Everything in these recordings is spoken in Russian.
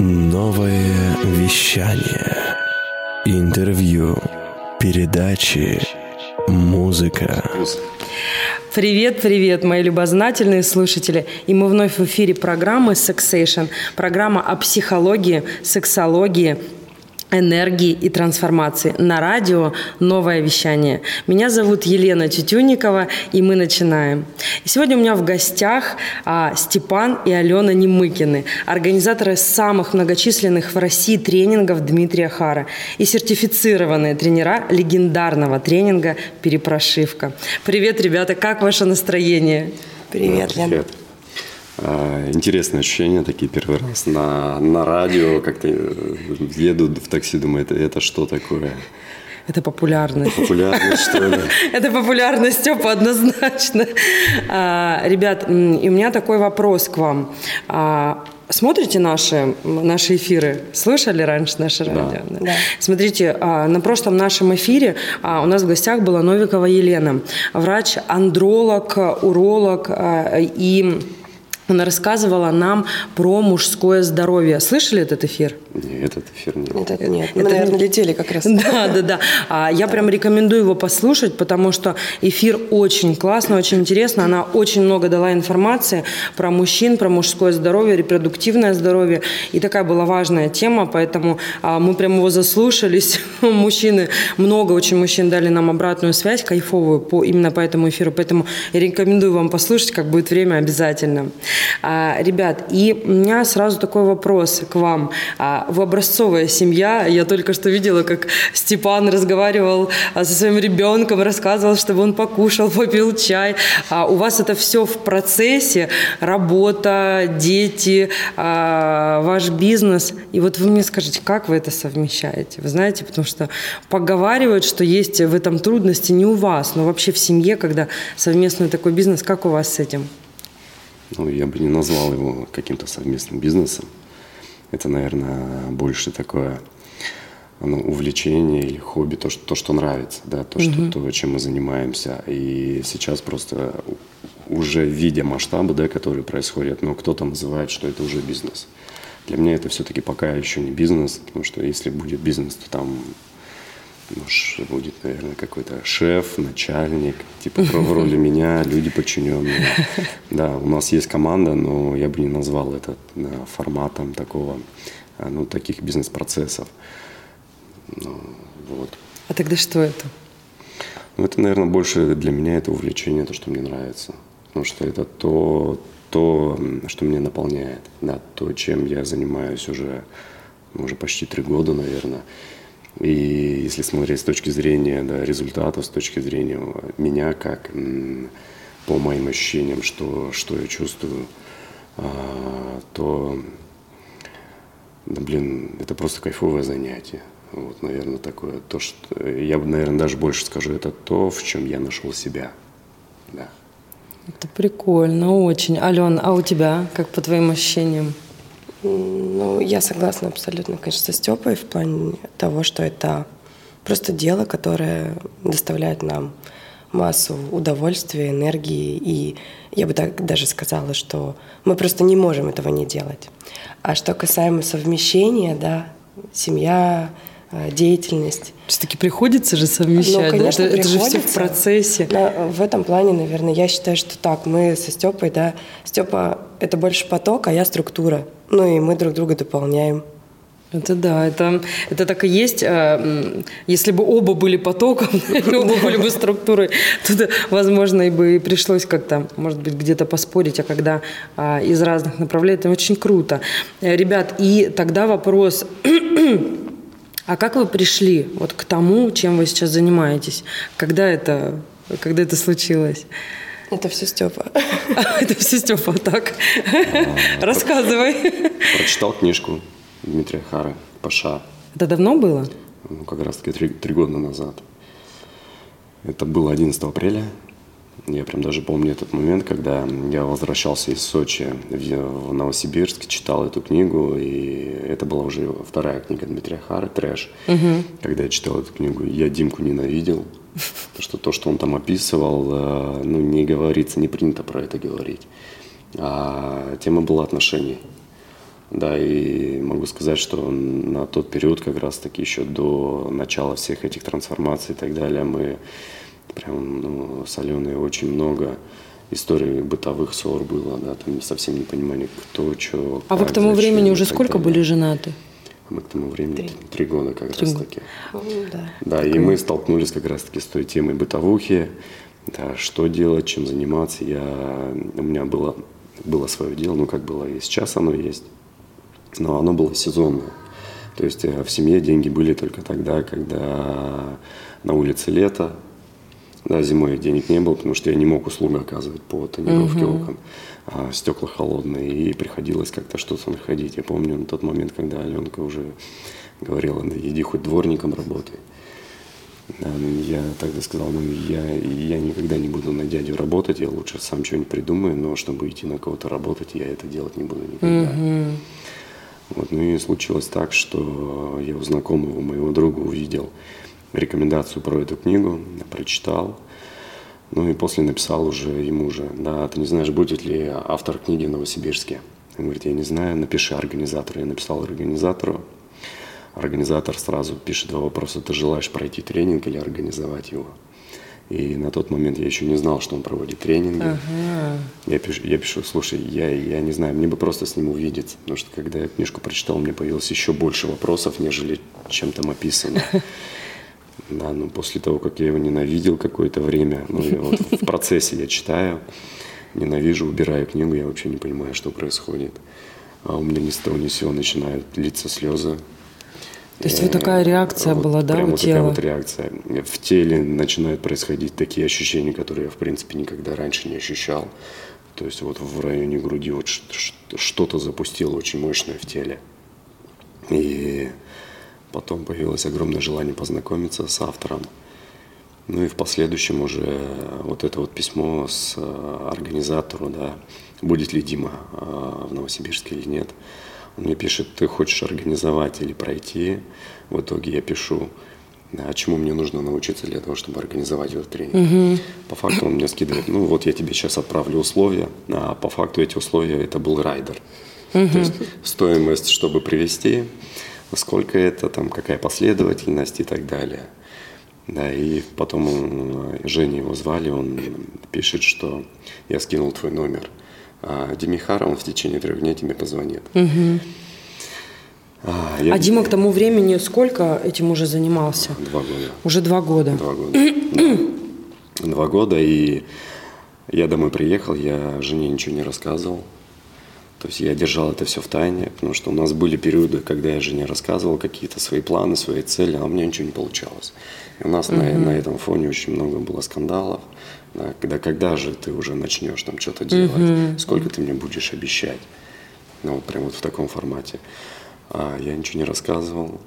Новое вещание. Интервью. Передачи. Музыка. Привет, привет, мои любознательные слушатели. И мы вновь в эфире программы Sexation. Программа о психологии, сексологии, энергии и трансформации. На радио «Новое вещание». Меня зовут Елена Тютюникова, и мы начинаем. И сегодня у меня в гостях а, Степан и Алена Немыкины, организаторы самых многочисленных в России тренингов Дмитрия Хара и сертифицированные тренера легендарного тренинга «Перепрошивка». Привет, ребята, как ваше настроение? Привет, Лена. Привет. А, интересные ощущения такие первый раз на, на радио, как-то э, еду в такси, думаю, это, это что такое? Это популярность. Популярность, что ли? Это популярность, Степа, однозначно. А, ребят, и у меня такой вопрос к вам. А, смотрите наши, наши эфиры? Слышали раньше наши радио? Да. да. Смотрите, на прошлом нашем эфире у нас в гостях была Новикова Елена, врач-андролог, уролог и она рассказывала нам про мужское здоровье. Слышали этот эфир? Нет, этот эфир нет. Этот нет. Мы, это, наверное, летели как раз. Да, да, да. А, я прям рекомендую его послушать, потому что эфир очень классный, очень интересно. Она очень много дала информации про мужчин, про мужское здоровье, репродуктивное здоровье. И такая была важная тема, поэтому а, мы прям его заслушались. Мужчины, много очень мужчин дали нам обратную связь, кайфовую, по, именно по этому эфиру. Поэтому я рекомендую вам послушать, как будет время обязательно. А, ребят, и у меня сразу такой вопрос к вам. А, вы образцовая семья. Я только что видела, как Степан разговаривал а, со своим ребенком, рассказывал, чтобы он покушал, попил чай. У вас это все в процессе. Работа, дети, ваш бизнес. И вот вы мне скажите, как вы это совмещаете? Вы знаете, потому что поговаривают, что есть в этом трудности не у вас, но вообще в семье, когда совместный такой бизнес, как у вас с этим? Ну, я бы не назвал его каким-то совместным бизнесом. Это, наверное, больше такое ну, увлечение или хобби, то, что, то, что нравится, да, то, что, угу. то, чем мы занимаемся. И сейчас просто уже видя масштабы, да, которые происходят, ну, кто-то называет, что это уже бизнес. Для меня это все-таки пока еще не бизнес, потому что если будет бизнес, то там Муж будет, наверное, какой-то шеф, начальник, типа в роли меня, люди подчиненные. Да, у нас есть команда, но я бы не назвал это форматом такого, а, ну, таких бизнес-процессов. Ну, вот. А тогда что это? Ну, это, наверное, больше для меня это увлечение, то, что мне нравится. Потому что это то, то, что меня наполняет, да, то, чем я занимаюсь уже, уже почти три года, наверное. И если смотреть с точки зрения да, результата, с точки зрения меня, как по моим ощущениям, что, что я чувствую, а, то, да, блин, это просто кайфовое занятие. Вот, наверное, такое. То, что, я бы, наверное, даже больше скажу, это то, в чем я нашел себя. Да. Это прикольно, очень. Ален, а у тебя, как по твоим ощущениям? Ну, я согласна абсолютно, конечно, со Степой в плане того, что это просто дело, которое доставляет нам массу удовольствия, энергии. И я бы так даже сказала, что мы просто не можем этого не делать. А что касаемо совмещения, да, семья, деятельность. Все-таки приходится же совмещать, ну, конечно, да? это, это же все в процессе. Но в этом плане, наверное, я считаю, что так, мы со Степой, да, Степа это больше поток, а я структура. Ну и мы друг друга дополняем. Это да, это, это так и есть. А, если бы оба были потоком, оба были бы структурой, то, возможно, и бы пришлось как-то, может быть, где-то поспорить, а когда а, из разных направлений, это очень круто. Э, ребят, и тогда вопрос, а как вы пришли вот к тому, чем вы сейчас занимаетесь? Когда это, когда это случилось? Это все Степа. Это все Степа, так. Рассказывай. Прочитал книжку Дмитрия Хара «Паша». Это давно было? Ну, как раз таки три, три года назад. Это было 11 апреля. Я прям даже помню этот момент, когда я возвращался из Сочи в Новосибирск, читал эту книгу, и это была уже вторая книга Дмитрия Хара «Трэш». Угу. Когда я читал эту книгу, я Димку ненавидел, что то, что он там описывал, э, ну, не говорится, не принято про это говорить. А тема была отношений. Да, и могу сказать, что на тот период, как раз таки еще до начала всех этих трансформаций и так далее, мы прям ну, с Аленой очень много историй бытовых ссор было, да, там совсем не понимание, кто, что. А вы к тому времени уже сколько далее. были женаты? Мы к тому времени три, три года как три раз года. таки. Да, да и мы столкнулись как раз таки с той темой бытовухи, да, что делать, чем заниматься. Я, у меня было, было свое дело, ну как было и сейчас оно есть, но оно было сезонное. То есть э, в семье деньги были только тогда, когда на улице лето, да, зимой денег не было, потому что я не мог услугу оказывать по тонировке угу. окон. А стекла холодные, и приходилось как-то что-то находить. Я помню на тот момент, когда Аленка уже говорила, да иди хоть дворником работай. Да, ну, я тогда сказал, ну я, я никогда не буду на дядю работать, я лучше сам что-нибудь придумаю, но чтобы идти на кого-то работать, я это делать не буду никогда. Угу. Вот, ну и случилось так, что я у знакомого моего друга увидел рекомендацию про эту книгу, прочитал. Ну и после написал уже ему же, да, ты не знаешь, будет ли автор книги в Новосибирске. Он говорит, я не знаю, напиши организатору. Я написал организатору. Организатор сразу пишет два вопроса, ты желаешь пройти тренинг или организовать его? И на тот момент я еще не знал, что он проводит тренинги. Ага. Я, пишу, я пишу, слушай, я, я не знаю, мне бы просто с ним увидеться. Потому что когда я книжку прочитал, мне появилось еще больше вопросов, нежели чем там описано. Да, но после того, как я его ненавидел какое-то время, ну, я вот в процессе я читаю, ненавижу, убираю книгу, я вообще не понимаю, что происходит. А у меня ни с того ни с сего начинают литься слезы. То есть вот такая реакция вот была, да, прям у тела? такая вот реакция. В теле начинают происходить такие ощущения, которые я, в принципе, никогда раньше не ощущал. То есть вот в районе груди вот что-то запустило очень мощное в теле. И Потом появилось огромное желание познакомиться с автором. Ну и в последующем уже вот это вот письмо с э, организатору, да, будет ли Дима э, в Новосибирске или нет. Он мне пишет, ты хочешь организовать или пройти. В итоге я пишу, а чему мне нужно научиться для того, чтобы организовать этот тренинг. Угу. По факту он мне скидывает, ну вот я тебе сейчас отправлю условия, а по факту эти условия это был райдер. Угу. То есть стоимость, чтобы привести, сколько это, там, какая последовательность и так далее. Да, и потом он, Женя его звали, он пишет, что я скинул твой номер. А Демихара, он в течение трех дней тебе позвонит. Угу. А, я... а Дима к тому времени сколько этим уже занимался? Два года. Уже два года. Два года. да. Два года, и я домой приехал, я жене ничего не рассказывал. То есть я держал это все в тайне, потому что у нас были периоды, когда я жене рассказывал какие-то свои планы, свои цели, а у меня ничего не получалось. И у нас uh-huh. на, на этом фоне очень много было скандалов. Да, когда, когда же ты уже начнешь там что-то делать, uh-huh. сколько ты мне будешь обещать. Ну, вот прям вот в таком формате. А я ничего не рассказывал.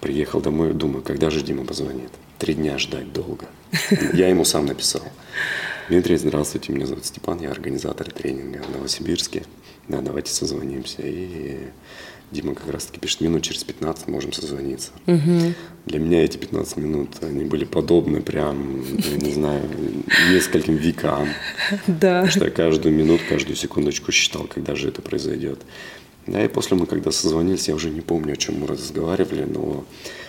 Приехал домой, думаю, когда же Дима позвонит? Три дня ждать долго. Я ему сам написал. Дмитрий, здравствуйте, меня зовут Степан, я организатор тренинга в Новосибирске да, давайте созвонимся. И Дима как раз-таки пишет, минут через 15 можем созвониться. Угу. Для меня эти 15 минут, они были подобны прям, я не знаю, нескольким векам. Да. Потому что я каждую минуту, каждую секундочку считал, когда же это произойдет. Да, и после мы, когда созвонились, я уже не помню, о чем мы разговаривали, но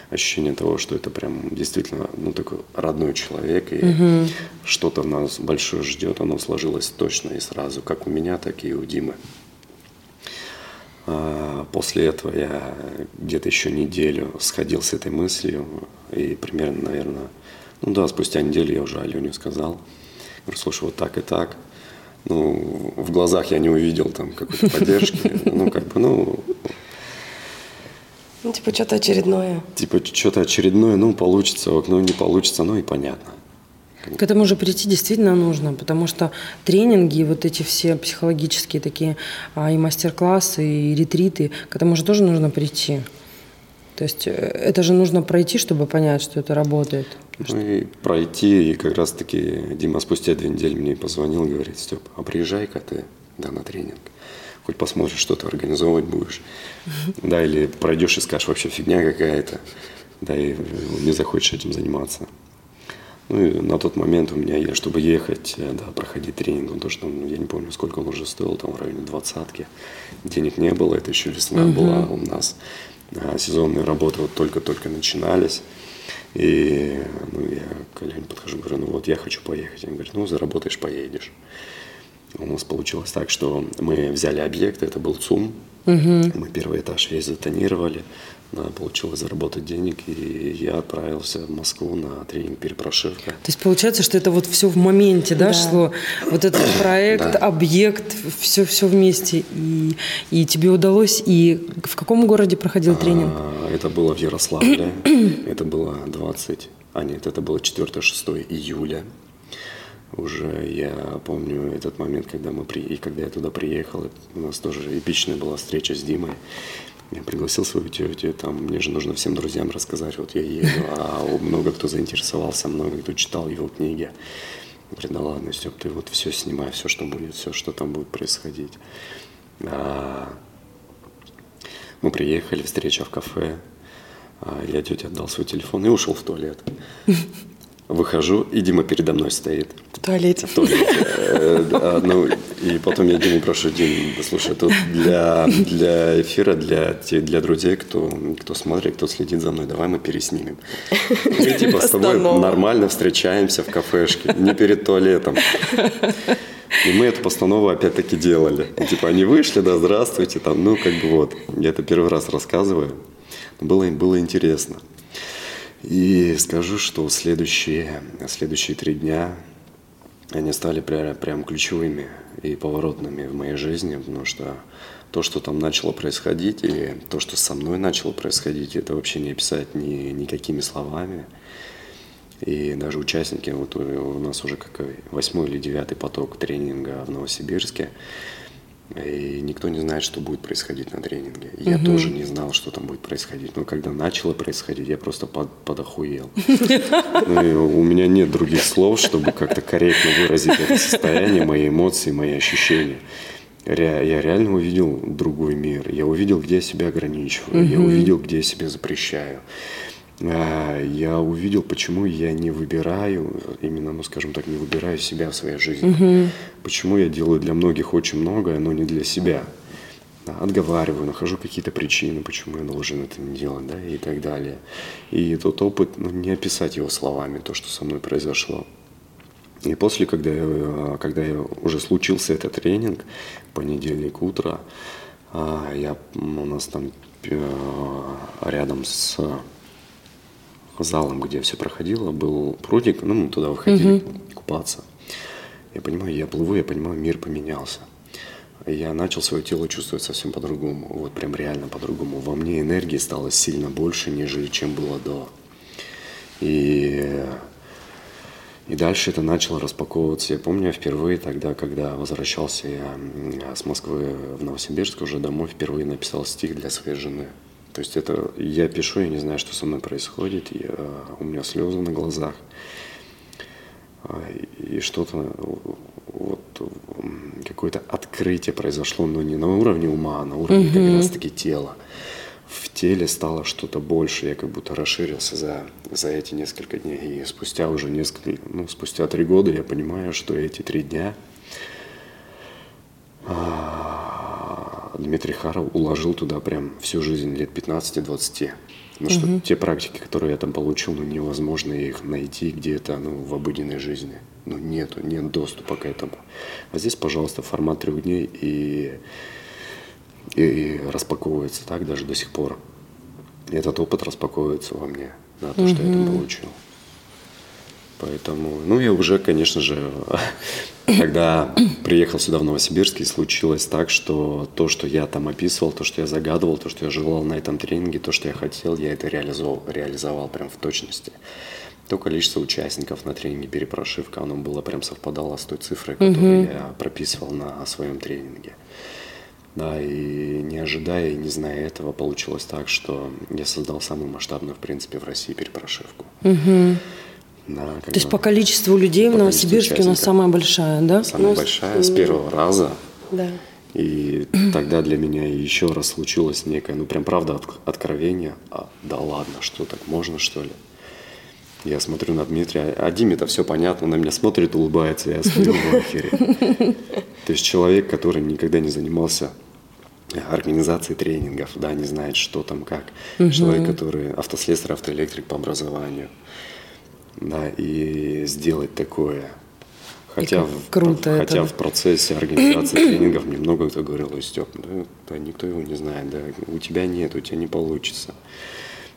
ощущение того, что это прям действительно ну, такой родной человек, и угу. что-то нас большое ждет, оно сложилось точно и сразу, как у меня, так и у Димы. А, после этого я где-то еще неделю сходил с этой мыслью, и примерно, наверное, ну да, спустя неделю я уже Алене сказал, говорю, слушай, вот так и так. Ну, в глазах я не увидел там какой-то поддержки, ну, как бы, ну... Ну, типа, что-то очередное. Типа, что-то очередное, ну, получится, ну, не получится, ну, и понятно. К этому же прийти действительно нужно, потому что тренинги, вот эти все психологические такие, а, и мастер-классы, и ретриты, к этому же тоже нужно прийти. То есть э, это же нужно пройти, чтобы понять, что это работает. Ну и пройти, и как раз-таки Дима спустя две недели мне позвонил, говорит, Степ, а приезжай-ка ты да, на тренинг. Хоть посмотришь, что ты организовывать будешь. Да, или пройдешь и скажешь, вообще фигня какая-то. Да, и не захочешь этим заниматься. Ну и на тот момент у меня, чтобы ехать, э, да, проходить тренинг, он то, что ну, я не помню, сколько он уже стоил, там в районе двадцатки. Денег не было, это еще весна угу. была у нас. А сезонные работы вот только-только начинались. И ну, я к Коляне подхожу, говорю, ну вот я хочу поехать. Он говорит, ну заработаешь, поедешь. У нас получилось так, что мы взяли объект, это был ЦУМ. Угу. Мы первый этаж весь затонировали, получилось заработать денег, и я отправился в Москву на тренинг перепрошивка. То есть получается, что это вот все в моменте, да, да. шло? Вот этот проект, да. объект, все, все вместе. И, и тебе удалось, и в каком городе проходил тренинг? А, это было в Ярославле, это было 20, а нет, это было 4-6 июля уже я помню этот момент, когда мы при... и когда я туда приехал, у нас тоже эпичная была встреча с Димой. Я пригласил свою тетю, там, мне же нужно всем друзьям рассказать, вот я еду, а много кто заинтересовался, много кто читал его книги. Говорит, да ладно, Степ, ты вот все снимай, все, что будет, все, что там будет происходить. А... Мы приехали, встреча в кафе, а я тете отдал свой телефон и ушел в туалет. Выхожу, и Дима передо мной стоит. В туалете. В туалете. Э, да, ну, и потом я Диму прошу, Дим, слушай, тут для, для эфира, для, для друзей, кто, кто смотрит, кто следит за мной, давай мы переснимем. Мы типа с тобой нормально встречаемся в кафешке, не перед туалетом. И мы эту постанову опять-таки делали. И, типа они вышли, да, здравствуйте, там, ну как бы вот. Я это первый раз рассказываю. Было, было интересно. И скажу, что следующие, следующие три дня они стали прям, прям ключевыми и поворотными в моей жизни, потому что то, что там начало происходить, и то, что со мной начало происходить, это вообще не описать ни, никакими словами. И даже участники, вот у нас уже какой восьмой или девятый поток тренинга в Новосибирске, и никто не знает, что будет происходить на тренинге. Я угу. тоже не знал, что там будет происходить. Но когда начало происходить, я просто под, подохуел. Ну, у меня нет других слов, чтобы как-то корректно выразить это состояние, мои эмоции, мои ощущения. Я реально увидел другой мир. Я увидел, где я себя ограничиваю. Я увидел, где я себя запрещаю. А, я увидел, почему я не выбираю, именно, ну, скажем так, не выбираю себя в своей жизни. Угу. Почему я делаю для многих очень многое, но не для себя. Отговариваю, нахожу какие-то причины, почему я должен это не делать, да, и так далее. И тот опыт, ну, не описать его словами, то, что со мной произошло. И после, когда я, когда я уже случился этот тренинг, понедельник утро, а, я, у нас там э, рядом с залом, где все проходило, был прудик, ну, мы туда выходили угу. купаться. Я понимаю, я плыву, я понимаю, мир поменялся. Я начал свое тело чувствовать совсем по-другому, вот прям реально по-другому. Во мне энергии стало сильно больше, нежели чем было до. И, и дальше это начало распаковываться. Я помню, впервые тогда, когда возвращался я с Москвы в Новосибирск уже домой, впервые написал стих для своей жены. То есть это я пишу, я не знаю, что со мной происходит, я, у меня слезы на глазах. А, и что-то, вот, какое-то открытие произошло, но не на уровне ума, а на уровне угу. как раз-таки тела. В теле стало что-то больше, я как будто расширился за, за эти несколько дней. И спустя уже несколько, ну, спустя три года я понимаю, что эти три дня а, Дмитрий Харов уложил туда прям всю жизнь лет 15-20. Потому что угу. те практики, которые я там получил, ну невозможно их найти где-то ну, в обыденной жизни. Ну нету, нет доступа к этому. А здесь, пожалуйста, формат трех дней и, и, и распаковывается так даже до сих пор. Этот опыт распаковывается во мне, да, то, угу. что я там получил. Поэтому, ну и уже, конечно же, когда приехал сюда в Новосибирск, и случилось так, что то, что я там описывал, то, что я загадывал, то, что я желал на этом тренинге, то, что я хотел, я это реализовал, реализовал прям в точности. То количество участников на тренинге перепрошивка, оно было прям совпадало с той цифрой, которую mm я прописывал на своем тренинге. Да, и не ожидая и не зная этого, получилось так, что я создал самую масштабную, в принципе, в России перепрошивку. mm да, То есть по количеству людей по в Новосибирске у нас самая большая, да? Самая ну, большая, с первого раза. Да. И тогда для меня еще раз случилось некое, ну прям правда от, откровение. А, да ладно, что так можно что ли? Я смотрю на Дмитрия, а Диме-то все понятно, на меня смотрит, улыбается, я смотрю в ахере. То есть человек, который никогда не занимался организацией тренингов, да, не знает, что там, как. Человек, который автослесарь, автоэлектрик по образованию. Да, и сделать такое. Хотя, в, круто хотя это. в процессе организации тренингов мне много кто говорил, ой, Степ, да, да, никто его не знает, да, у тебя нет, у тебя не получится.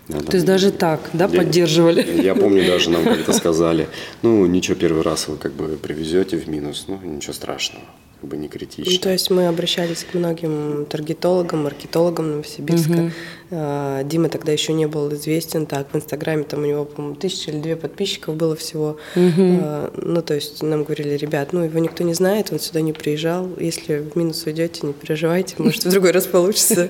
Да, То есть даже так, да, я- поддерживали? Я помню, даже нам как-то сказали, ну, ничего, первый раз вы как бы привезете в минус, ну, ничего страшного, как бы не критично. Ну, то есть мы обращались к многим таргетологам, маркетологам Новосибирска. А, Дима тогда еще не был известен так. В Инстаграме там у него, по-моему, тысяча или две подписчиков было всего. А, Ну, то есть нам говорили, ребят, ну, его никто не знает, он сюда не приезжал. Если в минус уйдете, не переживайте, может, в другой раз получится.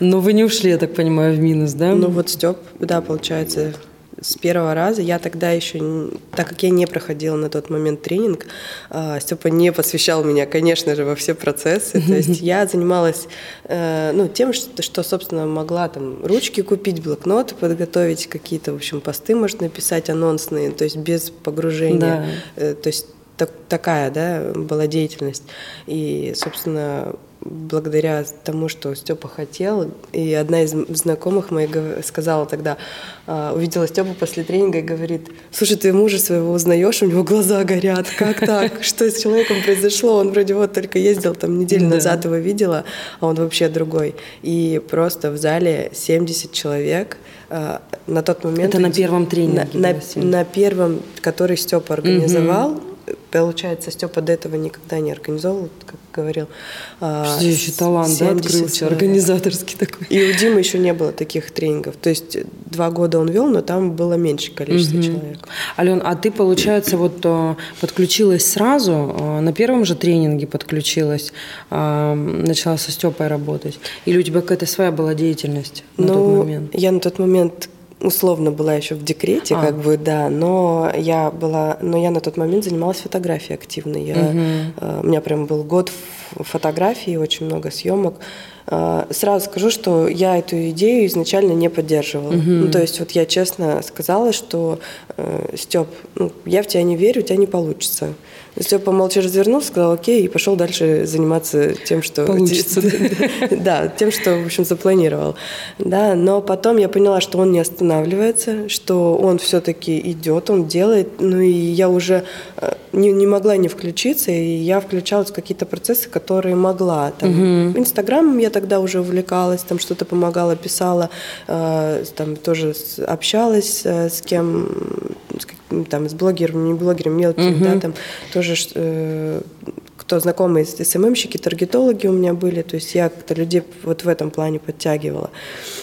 Но вы не ушли, я так понимаю, в минус, да? Ну, вот Степ, да, получается, с первого раза. Я тогда еще, так как я не проходила на тот момент тренинг, Степа не посвящал меня, конечно же, во все процессы. То есть я занималась э, ну, тем, что, что, собственно, могла там ручки купить, блокноты подготовить, какие-то, в общем, посты, может, написать анонсные, то есть без погружения. Да. Э, То есть так- такая, да, была деятельность. И, собственно, благодаря тому, что Степа хотел, и одна из знакомых моих сказала тогда, а, увидела Степу после тренинга и говорит, слушай, ты мужа своего узнаешь, у него глаза горят, как так, что с человеком произошло, он вроде вот только ездил там неделю назад его видела, а он вообще другой. И просто в зале 70 человек, а, на тот момент... Это на первом тренинге На, на- было 70. на первом, который Степа организовал, Получается, Степа до этого никогда не организовывал, как говорил. а, Потрясающий талант, да, 70 открылся, человек. организаторский такой. И у Димы еще не было таких тренингов. То есть два года он вел, но там было меньше количество человек. Ален, а ты, получается, вот э, подключилась сразу, э, на первом же тренинге подключилась, э, начала со Степой работать? Или у тебя какая-то своя была деятельность на тот Ну, момент? я на тот момент условно была еще в декрете, А. как бы, да, но я была, но я на тот момент занималась фотографией активно. Я, э, у меня прям был год фотографии, очень много съемок. Э, Сразу скажу, что я эту идею изначально не поддерживала. Ну, то есть вот я честно сказала, что Степ, ну, я в тебя не верю, у тебя не получится. Степа молча развернулся, сказал окей, и пошел дальше заниматься тем, что... Получится, Да, тем, что, в общем, запланировал. Да, но потом я поняла, что он не останавливается, что он все-таки идет, он делает. Ну и я уже э, не, не могла не включиться, и я включалась в какие-то процессы, которые могла. Там, Инстаграмом я тогда уже увлекалась, там что-то помогала, писала, э, там тоже общалась э, с кем, с каким- там, с блогерами, не блогерами, мелкими, да, там тоже э, кто знакомые СММщики, таргетологи у меня были, то есть я как-то людей вот в этом плане подтягивала.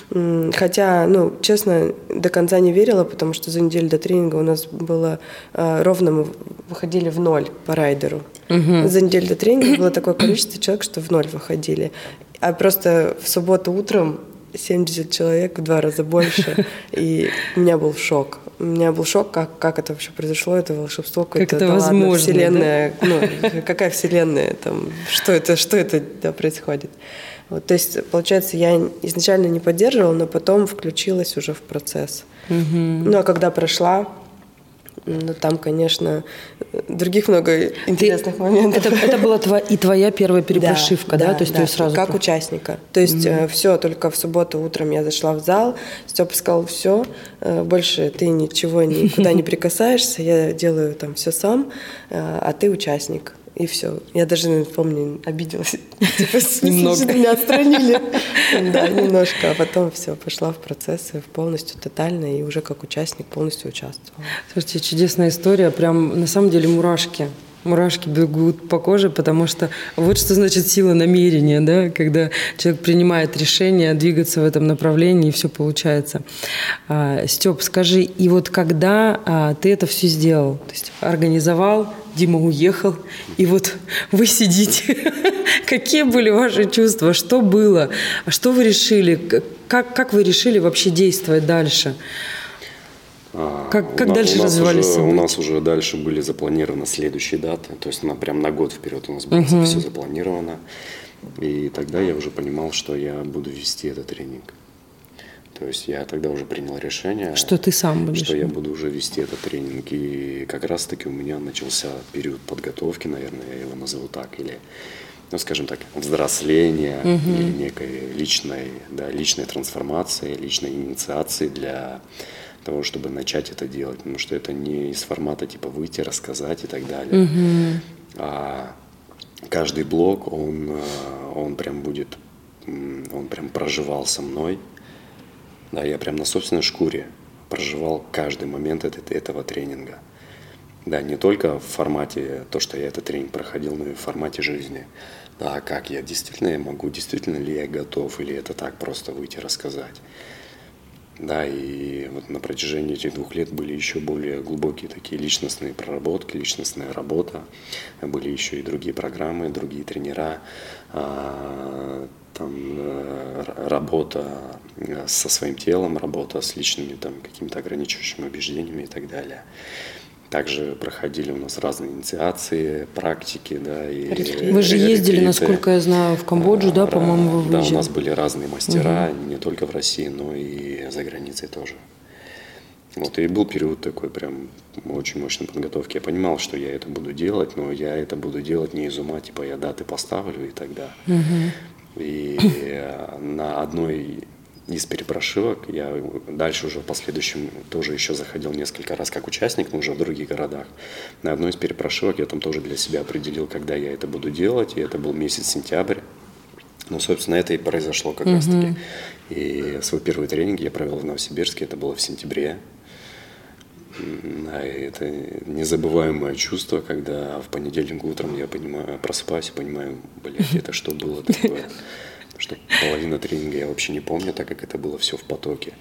Хотя, ну, честно, до конца не верила, потому что за неделю до тренинга у нас было э, ровно мы выходили в ноль по райдеру. За неделю до тренинга было такое количество человек, что в ноль выходили. А просто в субботу утром 70 человек, в два раза больше, и у меня был шок. У меня был шок, как, как это вообще произошло, это волшебство какое-то. это да ладно, возможно, вселенная, ну, какая вселенная там, что это, что это да, происходит. Вот, то есть, получается, я изначально не поддерживала, но потом включилась уже в процесс. Ну, а когда прошла, ну, там, конечно, других много интересных моментов. Это, это была тва- и твоя первая Да, перепрошивка, да? То есть ты её сразу... как участника. То есть все, только в субботу утром я зашла в зал, Степа сказал, все, больше ты ничего никуда не прикасаешься, я делаю там все сам, э, а ты участник. И все. Я даже, помню, обиделась. Типа, Немного. меня отстранили. Да, немножко. А потом все, пошла в процессы полностью, тотально, и уже как участник полностью участвовала. Слушайте, чудесная история, прям на самом деле мурашки. Мурашки бегут по коже, потому что вот что значит сила намерения, да, когда человек принимает решение двигаться в этом направлении, и все получается. А, Степ, скажи, и вот когда а, ты это все сделал, то есть организовал, Дима уехал, и вот вы сидите, какие были ваши чувства, что было, А что вы решили, как, как вы решили вообще действовать дальше? А, Как- у как на- дальше у развивались уже- У события? нас уже дальше были запланированы следующие даты, то есть на, прям на год вперед у нас было все запланировано. И тогда я уже понимал, что я буду вести этот тренинг. То есть я тогда уже принял решение, что ты сам будешь, что я буду уже вести этот тренинг. И как раз-таки у меня начался период подготовки, наверное, я его назову так, или ну, скажем так, взросления угу. или некой личной, да, личной трансформации, личной инициации для того, чтобы начать это делать. Потому что это не из формата типа выйти, рассказать и так далее. Угу. А каждый блок, он, э, он прям будет, он прям проживал со мной. Да, я прям на собственной шкуре проживал каждый момент этого тренинга. Да, не только в формате то, что я этот тренинг проходил, но и в формате жизни. Да, как я действительно я могу, действительно ли я готов, или это так просто выйти рассказать. Да, и вот на протяжении этих двух лет были еще более глубокие такие личностные проработки, личностная работа. Были еще и другие программы, другие тренера, а, там э, работа э, со своим телом, работа с личными там какими-то ограничивающими убеждениями и так далее. Также проходили у нас разные инициации, практики, да. И вы же ездили, ретриты. насколько я знаю, в Камбоджу, да, по-моему, вы выезжали? Да, у нас были разные мастера, угу. не только в России, но и за границей тоже. Вот, и был период такой прям очень мощной подготовки. Я понимал, что я это буду делать, но я это буду делать не из ума, типа я даты поставлю и тогда. Угу. И на одной из перепрошивок. Я дальше уже в последующем тоже еще заходил несколько раз как участник, но уже в других городах. На одной из перепрошивок я там тоже для себя определил, когда я это буду делать, и это был месяц сентябрь. Ну, собственно, это и произошло как mm-hmm. раз-таки. И свой первый тренинг я провел в Новосибирске, это было в сентябре. И это незабываемое чувство, когда в понедельник утром я понимаю, просыпаюсь и понимаю, блядь, это что было такое? что половина тренинга я вообще не помню, так как это было все в потоке.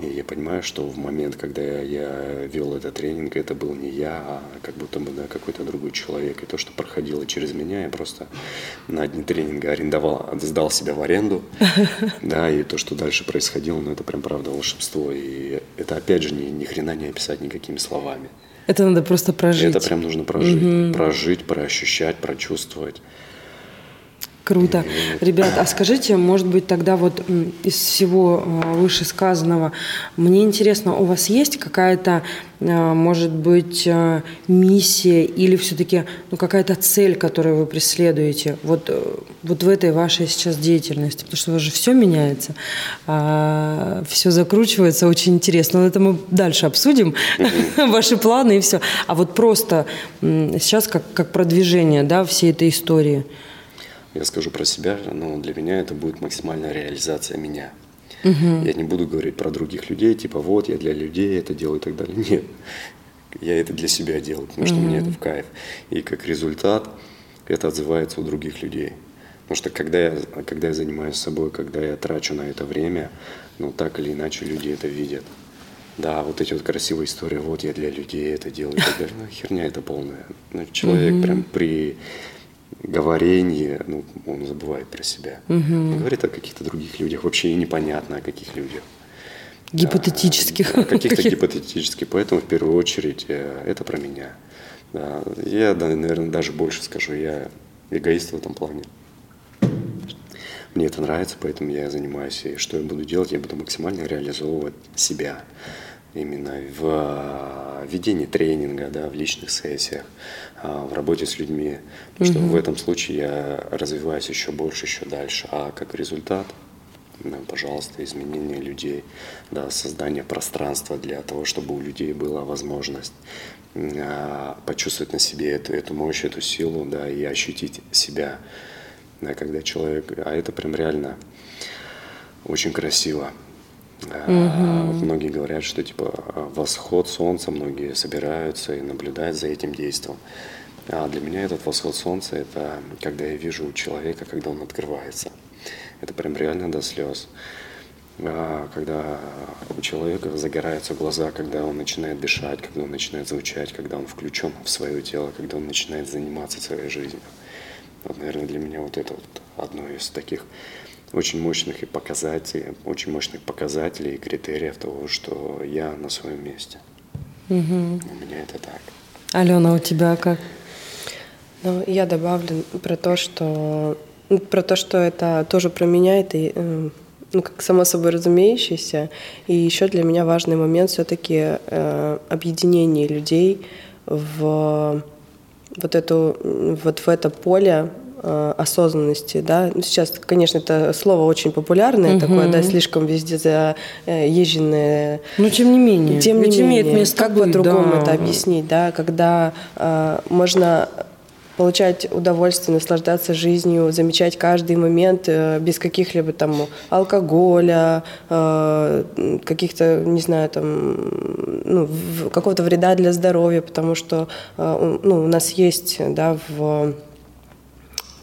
И я понимаю, что в момент, когда я, вел этот тренинг, это был не я, а как будто бы да, какой-то другой человек. И то, что проходило через меня, я просто на дне тренинга арендовал, сдал себя в аренду. Да, и то, что дальше происходило, ну это прям правда волшебство. И это опять же ни, ни хрена не описать никакими словами. Это надо просто прожить. Это прям нужно прожить. Угу. Прожить, проощущать, прочувствовать. Круто. Ребят, а скажите, может быть, тогда вот из всего а, вышесказанного, мне интересно, у вас есть какая-то, а, может быть, а, миссия или все-таки ну, какая-то цель, которую вы преследуете вот, э, вот в этой вашей сейчас деятельности? Потому что у вас же все меняется, все закручивается, очень интересно. Но это мы дальше обсудим, ваши планы и все. А вот просто сейчас как, как продвижение да, всей этой истории – я скажу про себя, но для меня это будет максимальная реализация меня. Угу. Я не буду говорить про других людей, типа вот я для людей это делаю и так далее. Нет, я это для себя делаю, потому что угу. мне это в кайф. И как результат это отзывается у других людей. Потому что когда я, когда я занимаюсь собой, когда я трачу на это время, ну так или иначе люди это видят. Да, вот эти вот красивые истории, вот я для людей это делаю, и так далее. Ну, херня это полная. Ну, человек mm прям при говорение, ну, он забывает про себя. Угу. Он говорит о каких-то других людях, вообще и непонятно о каких людях. Гипотетических. Да, каких-то гипотетических. Поэтому в первую очередь э, это про меня. Да, я, да, наверное, даже больше скажу, я эгоист в этом плане. Мне это нравится, поэтому я занимаюсь. И что я буду делать? Я буду максимально реализовывать себя именно в а, ведении тренинга, да, в личных сессиях, в работе с людьми. Потому угу. что в этом случае я развиваюсь еще больше, еще дальше. А как результат, да, пожалуйста, изменение людей, да, создание пространства для того, чтобы у людей была возможность а, почувствовать на себе эту, эту мощь, эту силу, да, и ощутить себя, да, когда человек, а это прям реально очень красиво. Угу. Многие говорят, что типа восход солнца, многие собираются и наблюдают за этим действием. А для меня этот восход солнца – это когда я вижу человека, когда он открывается. Это прям реально до слез. А когда у человека загораются глаза, когда он начинает дышать, когда он начинает звучать, когда он включен в свое тело, когда он начинает заниматься своей жизнью. Вот, наверное, для меня вот это вот одно из таких очень мощных и показателей, очень мощных показателей и критериев того, что я на своем месте. Угу. У меня это так. Алена, у тебя как? Ну, я добавлю про то, что ну, про то, что это тоже про меня, это э, ну, как само собой разумеющееся. И еще для меня важный момент все-таки э, объединение людей в вот эту вот в это поле осознанности, да. Ну, сейчас, конечно, это слово очень популярное угу. такое, да, слишком везде заезженное. Но тем не менее, тем не менее, имеет место как по-другому да. это объяснить, да, когда э, можно получать удовольствие, наслаждаться жизнью, замечать каждый момент э, без каких-либо там алкоголя, э, каких-то, не знаю, там, ну, какого-то вреда для здоровья, потому что э, ну, у нас есть, да, в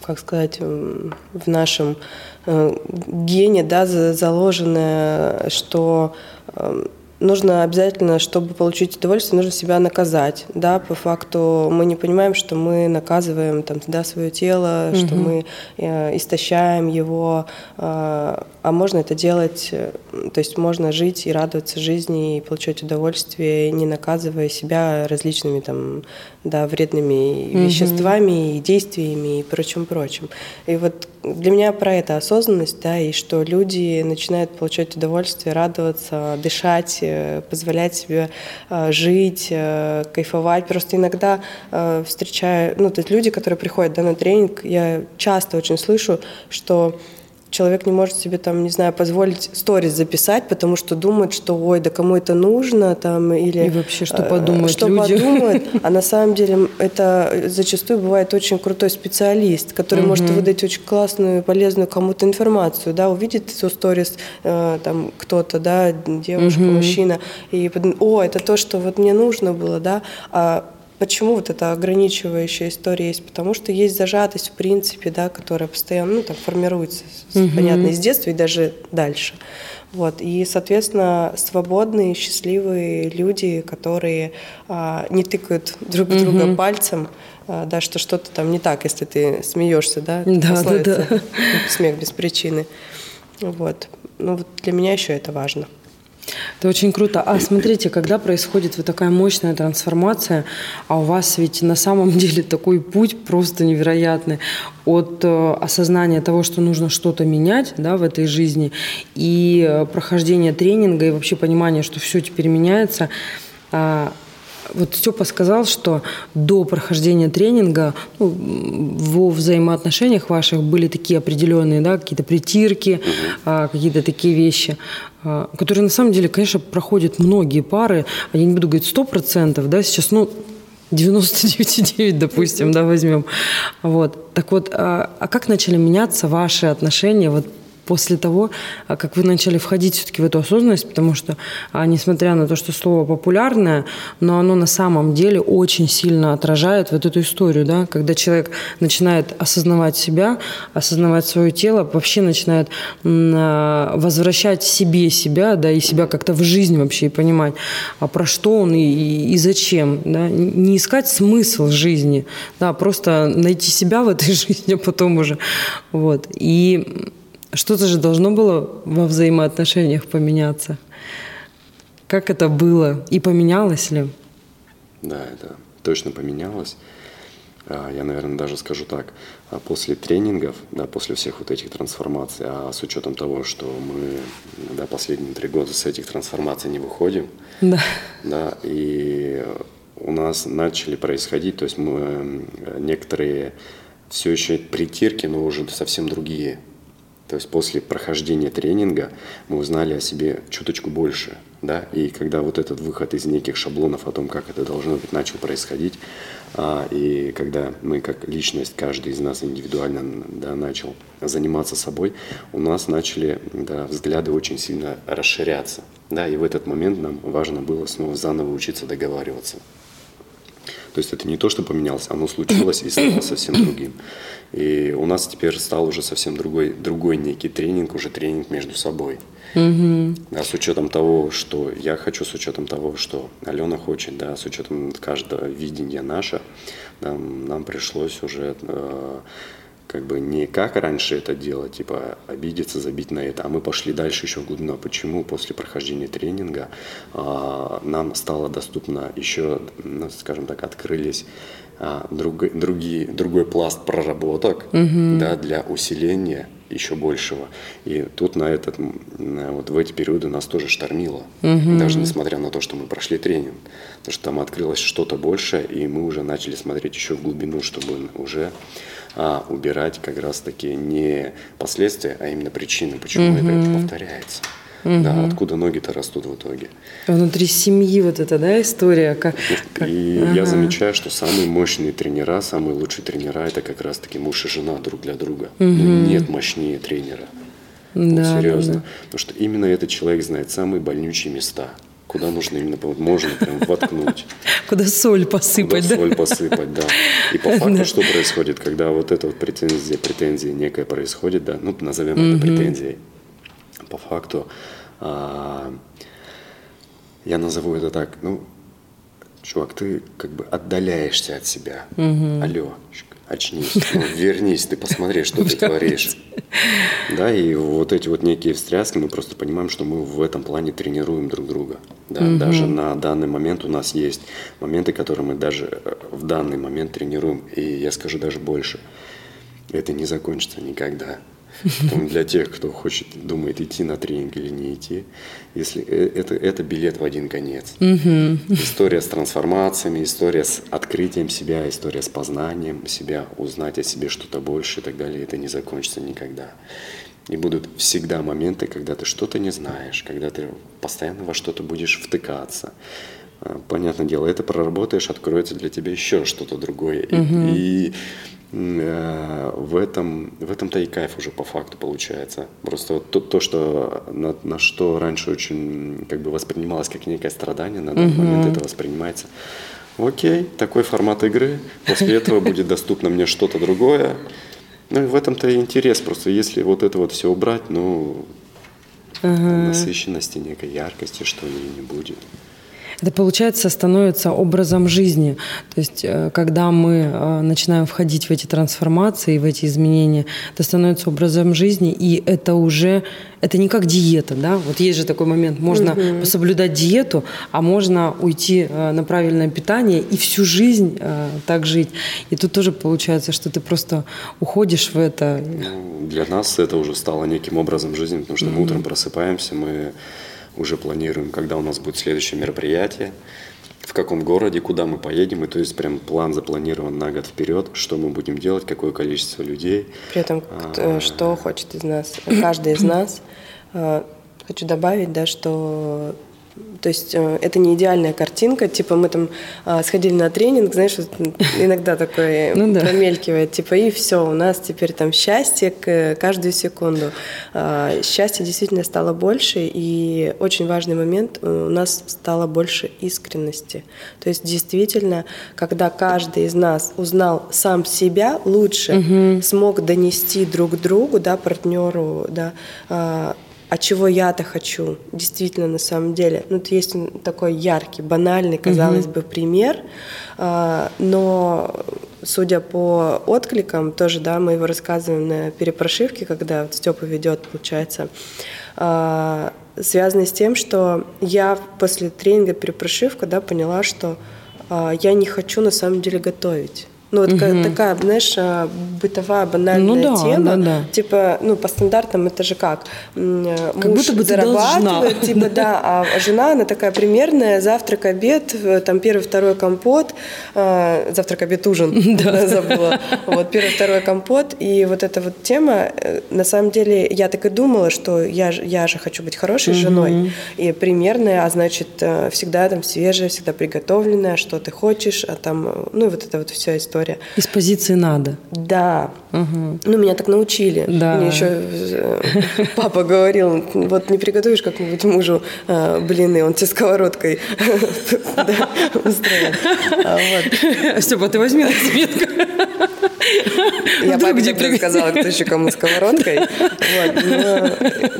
как сказать, в нашем э, гене да, заложено, что эм, нужно обязательно, чтобы получить удовольствие, нужно себя наказать. Да, по факту мы не понимаем, что мы наказываем там, да, свое тело, угу. что мы э, истощаем его, э, а можно это делать, э, то есть можно жить и радоваться жизни и получать удовольствие, не наказывая себя различными там, да, вредными mm-hmm. веществами и действиями и прочим-прочим. И вот для меня про это осознанность, да, и что люди начинают получать удовольствие, радоваться, дышать, э, позволять себе э, жить, кайфовать. Просто иногда встречаю, ну, то есть люди, которые приходят да, на тренинг, я часто очень слышу, что человек не может себе там, не знаю, позволить сторис записать, потому что думает, что ой, да кому это нужно там или и вообще что э, подумают что люди. подумают, а на самом деле это зачастую бывает очень крутой специалист, который угу. может выдать очень классную, полезную кому-то информацию, да, увидит эту сторис э, там кто-то, да, девушка, угу. мужчина и о, это то, что вот мне нужно было, да, а Почему вот эта ограничивающая история есть? Потому что есть зажатость, в принципе, да, которая постоянно ну, там, формируется, угу. понятно, из детства и даже дальше. Вот. И, соответственно, свободные, счастливые люди, которые а, не тыкают друг угу. друга пальцем, а, да, что что-то там не так, если ты смеешься, да, да, да, да. смех без причины. Вот. Ну, вот для меня еще это важно. Это очень круто. А смотрите, когда происходит вот такая мощная трансформация, а у вас ведь на самом деле такой путь просто невероятный от э, осознания того, что нужно что-то менять да, в этой жизни, и э, прохождения тренинга, и вообще понимания, что все теперь меняется, а, вот Степа сказал, что до прохождения тренинга ну, во взаимоотношениях ваших были такие определенные, да, какие-то притирки, а, какие-то такие вещи, которые на самом деле, конечно, проходят многие пары, а я не буду говорить 100%, да, сейчас, ну, 99,9, допустим, да, возьмем. Вот. Так вот, а, а как начали меняться ваши отношения вот после того, а, как вы начали входить все-таки в эту осознанность, потому что, а, несмотря на то, что слово популярное, но оно на самом деле очень сильно отражает вот эту историю, да, когда человек начинает осознавать себя, осознавать свое тело, вообще начинает а, возвращать себе себя, да, и себя как-то в жизнь вообще и понимать, а про что он и, и зачем, да, не искать смысл жизни, да, просто найти себя в этой жизни, потом уже, вот, и что-то же должно было во взаимоотношениях поменяться. Как это было и поменялось ли? Да, это точно поменялось. А, я, наверное, даже скажу так. А после тренингов, да, после всех вот этих трансформаций, а с учетом того, что мы да, последние три года с этих трансформаций не выходим, да. Да, и у нас начали происходить, то есть мы некоторые все еще притирки, но уже совсем другие то есть после прохождения тренинга мы узнали о себе чуточку больше. Да? И когда вот этот выход из неких шаблонов о том, как это должно быть, начал происходить, а, и когда мы как личность, каждый из нас индивидуально да, начал заниматься собой, у нас начали да, взгляды очень сильно расширяться. Да? И в этот момент нам важно было снова заново учиться договариваться. То есть это не то, что поменялось, оно случилось и стало совсем другим. И у нас теперь стал уже совсем другой, другой некий тренинг, уже тренинг между собой. Угу. Да, с учетом того, что я хочу, с учетом того, что Алена хочет, да, с учетом каждого видения наше, нам, нам пришлось уже э, как бы не как раньше это делать, типа обидеться, забить на это, а мы пошли дальше еще в глубину. А почему после прохождения тренинга а, нам стало доступно еще, ну, скажем так, открылись а, друг, другие, другой пласт проработок угу. да, для усиления еще большего. И тут на этот, вот в эти периоды нас тоже штормило. Угу. Даже несмотря на то, что мы прошли тренинг. Потому что там открылось что-то большее, и мы уже начали смотреть еще в глубину, чтобы уже а, убирать как раз-таки не последствия, а именно причины, почему угу. это повторяется. Угу. Да, откуда ноги-то растут в итоге. Внутри семьи вот эта, да, история. Как, как... И ага. я замечаю, что самые мощные тренера, самые лучшие тренера это как раз-таки муж и жена друг для друга. Угу. Ну, нет мощнее тренера. Да, вот, серьезно. Да, да. Потому что именно этот человек знает самые больнючие места. Куда нужно именно, можно прям воткнуть. Куда соль посыпать, Куда соль посыпать, да. И по факту что происходит, когда вот эта вот претензия, претензия некая происходит, да, ну, назовем это претензией. По факту а, я назову это так, ну, чувак, ты как бы отдаляешься от себя. Угу. Алло, очнись, ну, вернись, ты посмотри, что ты творишь. Да, и вот эти вот некие встряски, мы просто понимаем, что мы в этом плане тренируем друг друга. Да, угу. даже на данный момент у нас есть моменты, которые мы даже э, в данный момент тренируем. И я скажу даже больше. Это не закончится никогда. Потом для тех, кто хочет, думает, идти на тренинг или не идти, если э, это, это билет в один конец. История с трансформациями, история с открытием себя, история с познанием себя, узнать о себе что-то больше и так далее, это не закончится никогда. И будут всегда моменты, когда ты что-то не знаешь, когда ты постоянно во что-то будешь втыкаться. А, понятное дело, это проработаешь, откроется для тебя еще что-то другое. Угу. И, и в этом в этом-то и кайф уже по факту получается. Просто вот то, то что на, на что раньше очень как бы воспринималось как некое страдание, на данный угу. момент это воспринимается. Окей, такой формат игры. После этого будет доступно мне что-то другое. Ну и в этом-то и интерес. Просто если вот это вот все убрать, ну насыщенности, некой яркости, что ли, не будет. Это, получается, становится образом жизни. То есть, э, когда мы э, начинаем входить в эти трансформации, в эти изменения, это становится образом жизни, и это уже, это не как диета, да? Вот есть же такой момент, можно угу. соблюдать диету, а можно уйти э, на правильное питание и всю жизнь так жить. И тут тоже получается, что ты просто уходишь в это. Ну, для нас это уже стало неким образом жизни, потому что угу. мы утром просыпаемся, мы уже планируем, когда у нас будет следующее мероприятие, в каком городе, куда мы поедем, и то есть прям план запланирован на год вперед, что мы будем делать, какое количество людей. При этом, а, что хочет из нас, каждый из нас. А, хочу добавить, да, что то есть э, это не идеальная картинка, типа мы там а, сходили на тренинг, знаешь, вот иногда такое ну, да. промелькивает, типа и все, у нас теперь там счастье каждую секунду. А, счастье действительно стало больше, и очень важный момент, э, у нас стало больше искренности. То есть действительно, когда каждый из нас узнал сам себя лучше, угу. смог донести друг другу, да, партнеру, да, а, чего я-то хочу, действительно, на самом деле. Ну, это есть такой яркий, банальный, казалось угу. бы, пример, а, но судя по откликам, тоже, да, мы его рассказываем на перепрошивке, когда вот Степа ведет, получается, а, связано с тем, что я после тренинга перепрошивка, да, поняла, что а, я не хочу на самом деле готовить. Ну, вот угу. такая, знаешь, а, бытовая банальная ну, да, тема. Да, да. Типа, ну, по стандартам это же как? Э, как Муж будто бы зарабатывает, типа, да, а жена, она такая примерная, завтрак, обед, э, там первый, второй компот, э, завтрак, обед, ужин, да. забыла. Вот, первый, второй компот. И вот эта вот тема, на самом деле, я так и думала, что я, я же хочу быть хорошей угу. женой. И примерная, а значит, всегда там свежая, всегда приготовленная, что ты хочешь, а там, ну, и вот это вот вся история история. Из позиции надо. Да. Угу. Ну, меня так научили. Да. Мне еще э, папа говорил, вот не приготовишь как-нибудь мужу э, блины, он тебе сковородкой устроит. А Степа, ты возьми на. Я папе тогда сказала, кто еще кому сковородкой.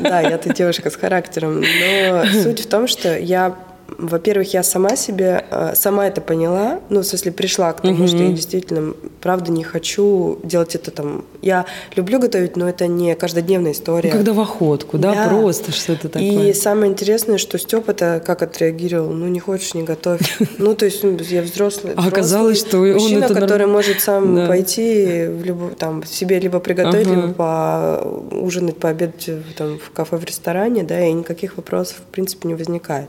Да, я-то девушка с характером. Но суть в том, что я во-первых, я сама себе, э, сама это поняла, ну, в смысле, пришла к тому, Мгм. что я действительно, правда, не хочу делать это там. Я люблю готовить, но это не каждодневная история. Ну, когда в охотку, да, Да. просто что-то такое. И самое интересное, что Степ это как отреагировал, ну не хочешь, не готовь. Ну то есть ну, я взрослый, А оказалось, что он мужчина, это который может сам Да. пойти в любую, там себе либо приготовить, Ага. либо поужинать, пообедать там, в кафе, в ресторане, да, и никаких вопросов в принципе не возникает.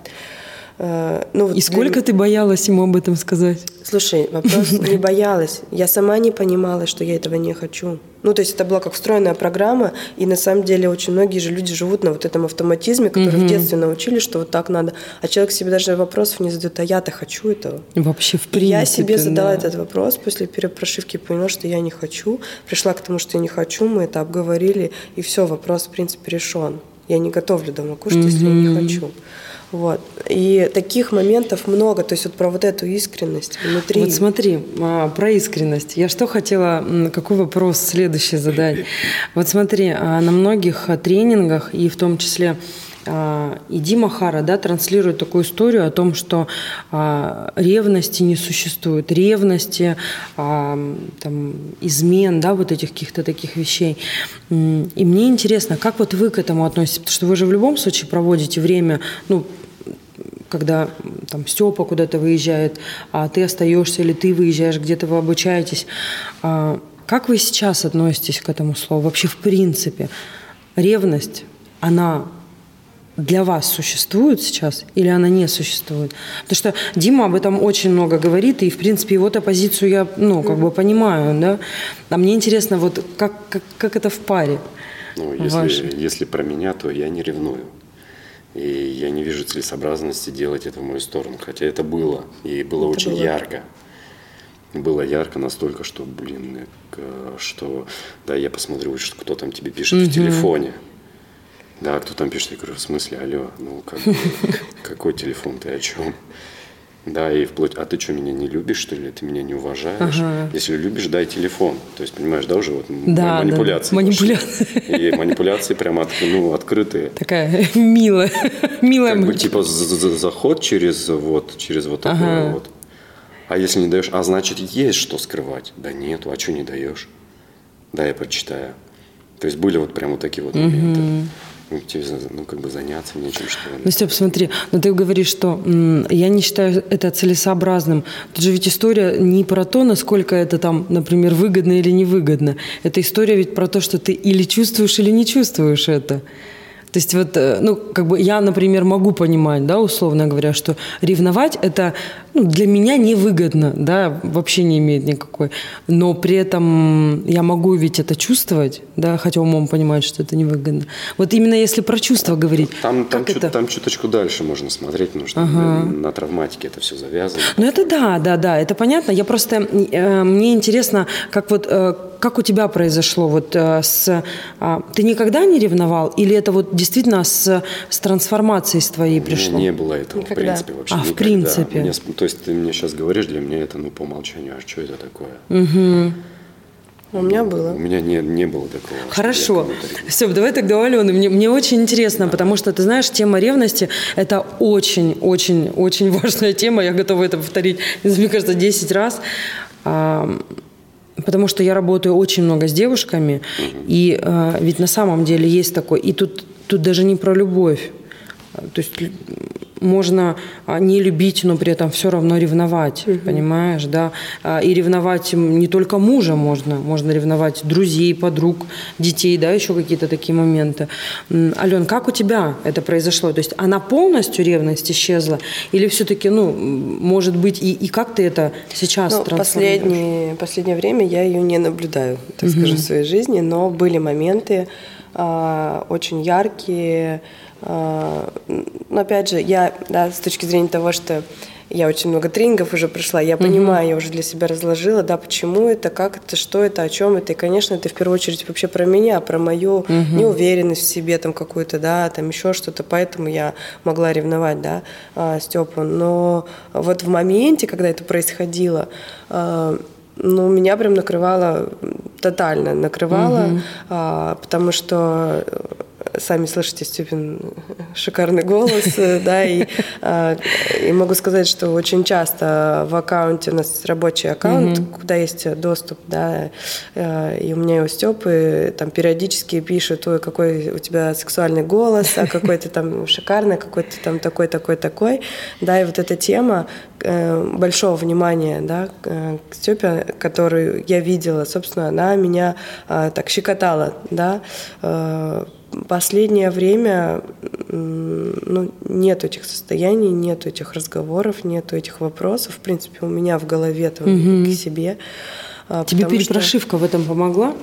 Э, Ну, вот И для- сколько ты боялась ему об этом сказать? Слушай, вопрос не боялась. Я сама не понимала, что я этого не хочу. Ну, то есть это была как встроенная программа, и на самом деле очень многие же люди живут на вот этом автоматизме, который в детстве научили, что вот так надо. А человек себе даже вопросов не задает, а я-то хочу этого. Вообще, в И принципе. я себе задала да. этот вопрос после перепрошивки, поняла, что я не хочу. Пришла к тому, что я не хочу, мы это обговорили, и все, вопрос, в принципе, решен. Я не готовлю дома кушать, если я не хочу. Вот. И таких моментов много. То есть вот про вот эту искренность внутри. Вот смотри, а, про искренность. Я что хотела, какой вопрос следующий задать? Вот смотри, а, на многих тренингах, и в том числе и Дима Хара да, транслирует такую историю о том, что а, ревности не существует, ревности, а, там, измен, да, вот этих каких-то таких вещей. И мне интересно, как вот вы к этому относитесь? Потому что вы же в любом случае проводите время, ну, когда там Степа куда-то выезжает, а ты остаешься или ты выезжаешь, где-то вы обучаетесь. А, Как вы сейчас относитесь к этому слову? Вообще, в принципе, ревность, она для вас существует сейчас или она не существует? Потому что Дима об этом очень много говорит, и, в принципе, его-то позицию я, ну, как бы понимаю, да? А мне интересно, вот как, как, как это в паре? Ну, если, если про меня, то я не ревную. И я не вижу целесообразности делать это в мою сторону. Хотя это было. И было Это очень было. ярко. Было ярко настолько, что, блин, э, что, да, я посмотрю, что кто там тебе пишет в телефоне. Да, кто там пишет, я говорю, в смысле, алло, ну как какой телефон, ты о чем? Да, и вплоть, а ты что, меня не любишь, что ли? Ты меня не уважаешь? Ага. Если любишь, дай телефон. То есть, понимаешь, да, уже вот Да, да, манипуляции. манипуляции. пошли. И манипуляции прямо от- ну, открытые. Такая милая, милая Как бы типа за- за- заход через вот, через вот такое Ага. вот. А если не даешь, а значит есть что скрывать. Да нету, а что не даешь? Да, я прочитаю. То есть были вот прям вот такие вот моменты. За- ну, как бы заняться нечем, что. Ну, Степ, смотри, но ты говоришь, что я не считаю это целесообразным. Тут же ведь история не про то, насколько это там, например, выгодно или невыгодно. Это история ведь про то, что ты или чувствуешь, или не чувствуешь это. То есть вот, э, ну, как бы я, например, могу понимать, да, условно говоря, что ревновать это ну, для меня невыгодно, да, вообще не имеет никакой. Но при этом я могу ведь это чувствовать, да, хотя умом понимать, что это невыгодно. Вот именно если про чувства говорить, Там, там, чуть- это? там чуточку дальше можно смотреть, потому что на, на травматике это все завязано. Ну это да, да, да, это понятно. Я просто э, мне интересно, как вот э, как у тебя произошло вот э, с а, ты никогда не ревновал или это вот действительно с, с трансформацией с твоей меня пришло? не было этого, Никогда. в принципе, вообще А, в никогда. принципе. Мне с- то есть ты мне сейчас говоришь, для меня это, ну, по умолчанию, а что это такое? У меня было. У меня не, не было такого. Хорошо. Все, давай тогда у Алены. Мне, мне очень интересно, потому что, ты знаешь, тема ревности – это очень-очень-очень важная тема. Я готова это повторить, мне кажется, 10 раз. А, Потому что я работаю очень много с девушками, и а, ведь на самом деле есть такой, и тут, тут даже не про любовь. А, То есть можно а, не любить, но при этом все равно ревновать, понимаешь, да? А, И ревновать не только мужа можно, можно ревновать друзей, подруг, детей, да, еще какие-то такие моменты. Ален, как у тебя это произошло? То есть она полностью ревность исчезла, или все-таки, ну, может быть, и, и как ты это сейчас Ну, последнее, последнее время я ее не наблюдаю, так скажем, в своей жизни, но были моменты а, очень яркие. А, но опять же, я, да, с точки зрения того, что я очень много тренингов уже прошла, я понимаю, я уже для себя разложила, да, почему это, как это, что это, о чем это. И, конечно, это в первую очередь вообще про меня, про мою неуверенность в себе там какую-то, да, там еще что-то. Поэтому я могла ревновать, да, а, Степу. Но вот в моменте, когда это происходило, а, ну, меня прям накрывало тотально, накрывало, а, потому что э, сами слышите, Степин шикарный голос, да, и, а, и могу сказать, что очень часто в аккаунте, у нас рабочий аккаунт, mm-hmm. куда есть доступ, да, и у меня у Степы там периодически пишут, ой, какой у тебя сексуальный голос, а какой ты там шикарный, какой ты там такой, такой, такой, да, и вот эта тема э, большого внимания, да, к Степе, которую я видела, собственно, она меня э, так щекотала, да, э, последнее время ну, нет этих состояний, нет этих разговоров, нет этих вопросов, в принципе, у меня в голове там, угу. к себе. А, Тебе перепрошивка что, в этом помогла?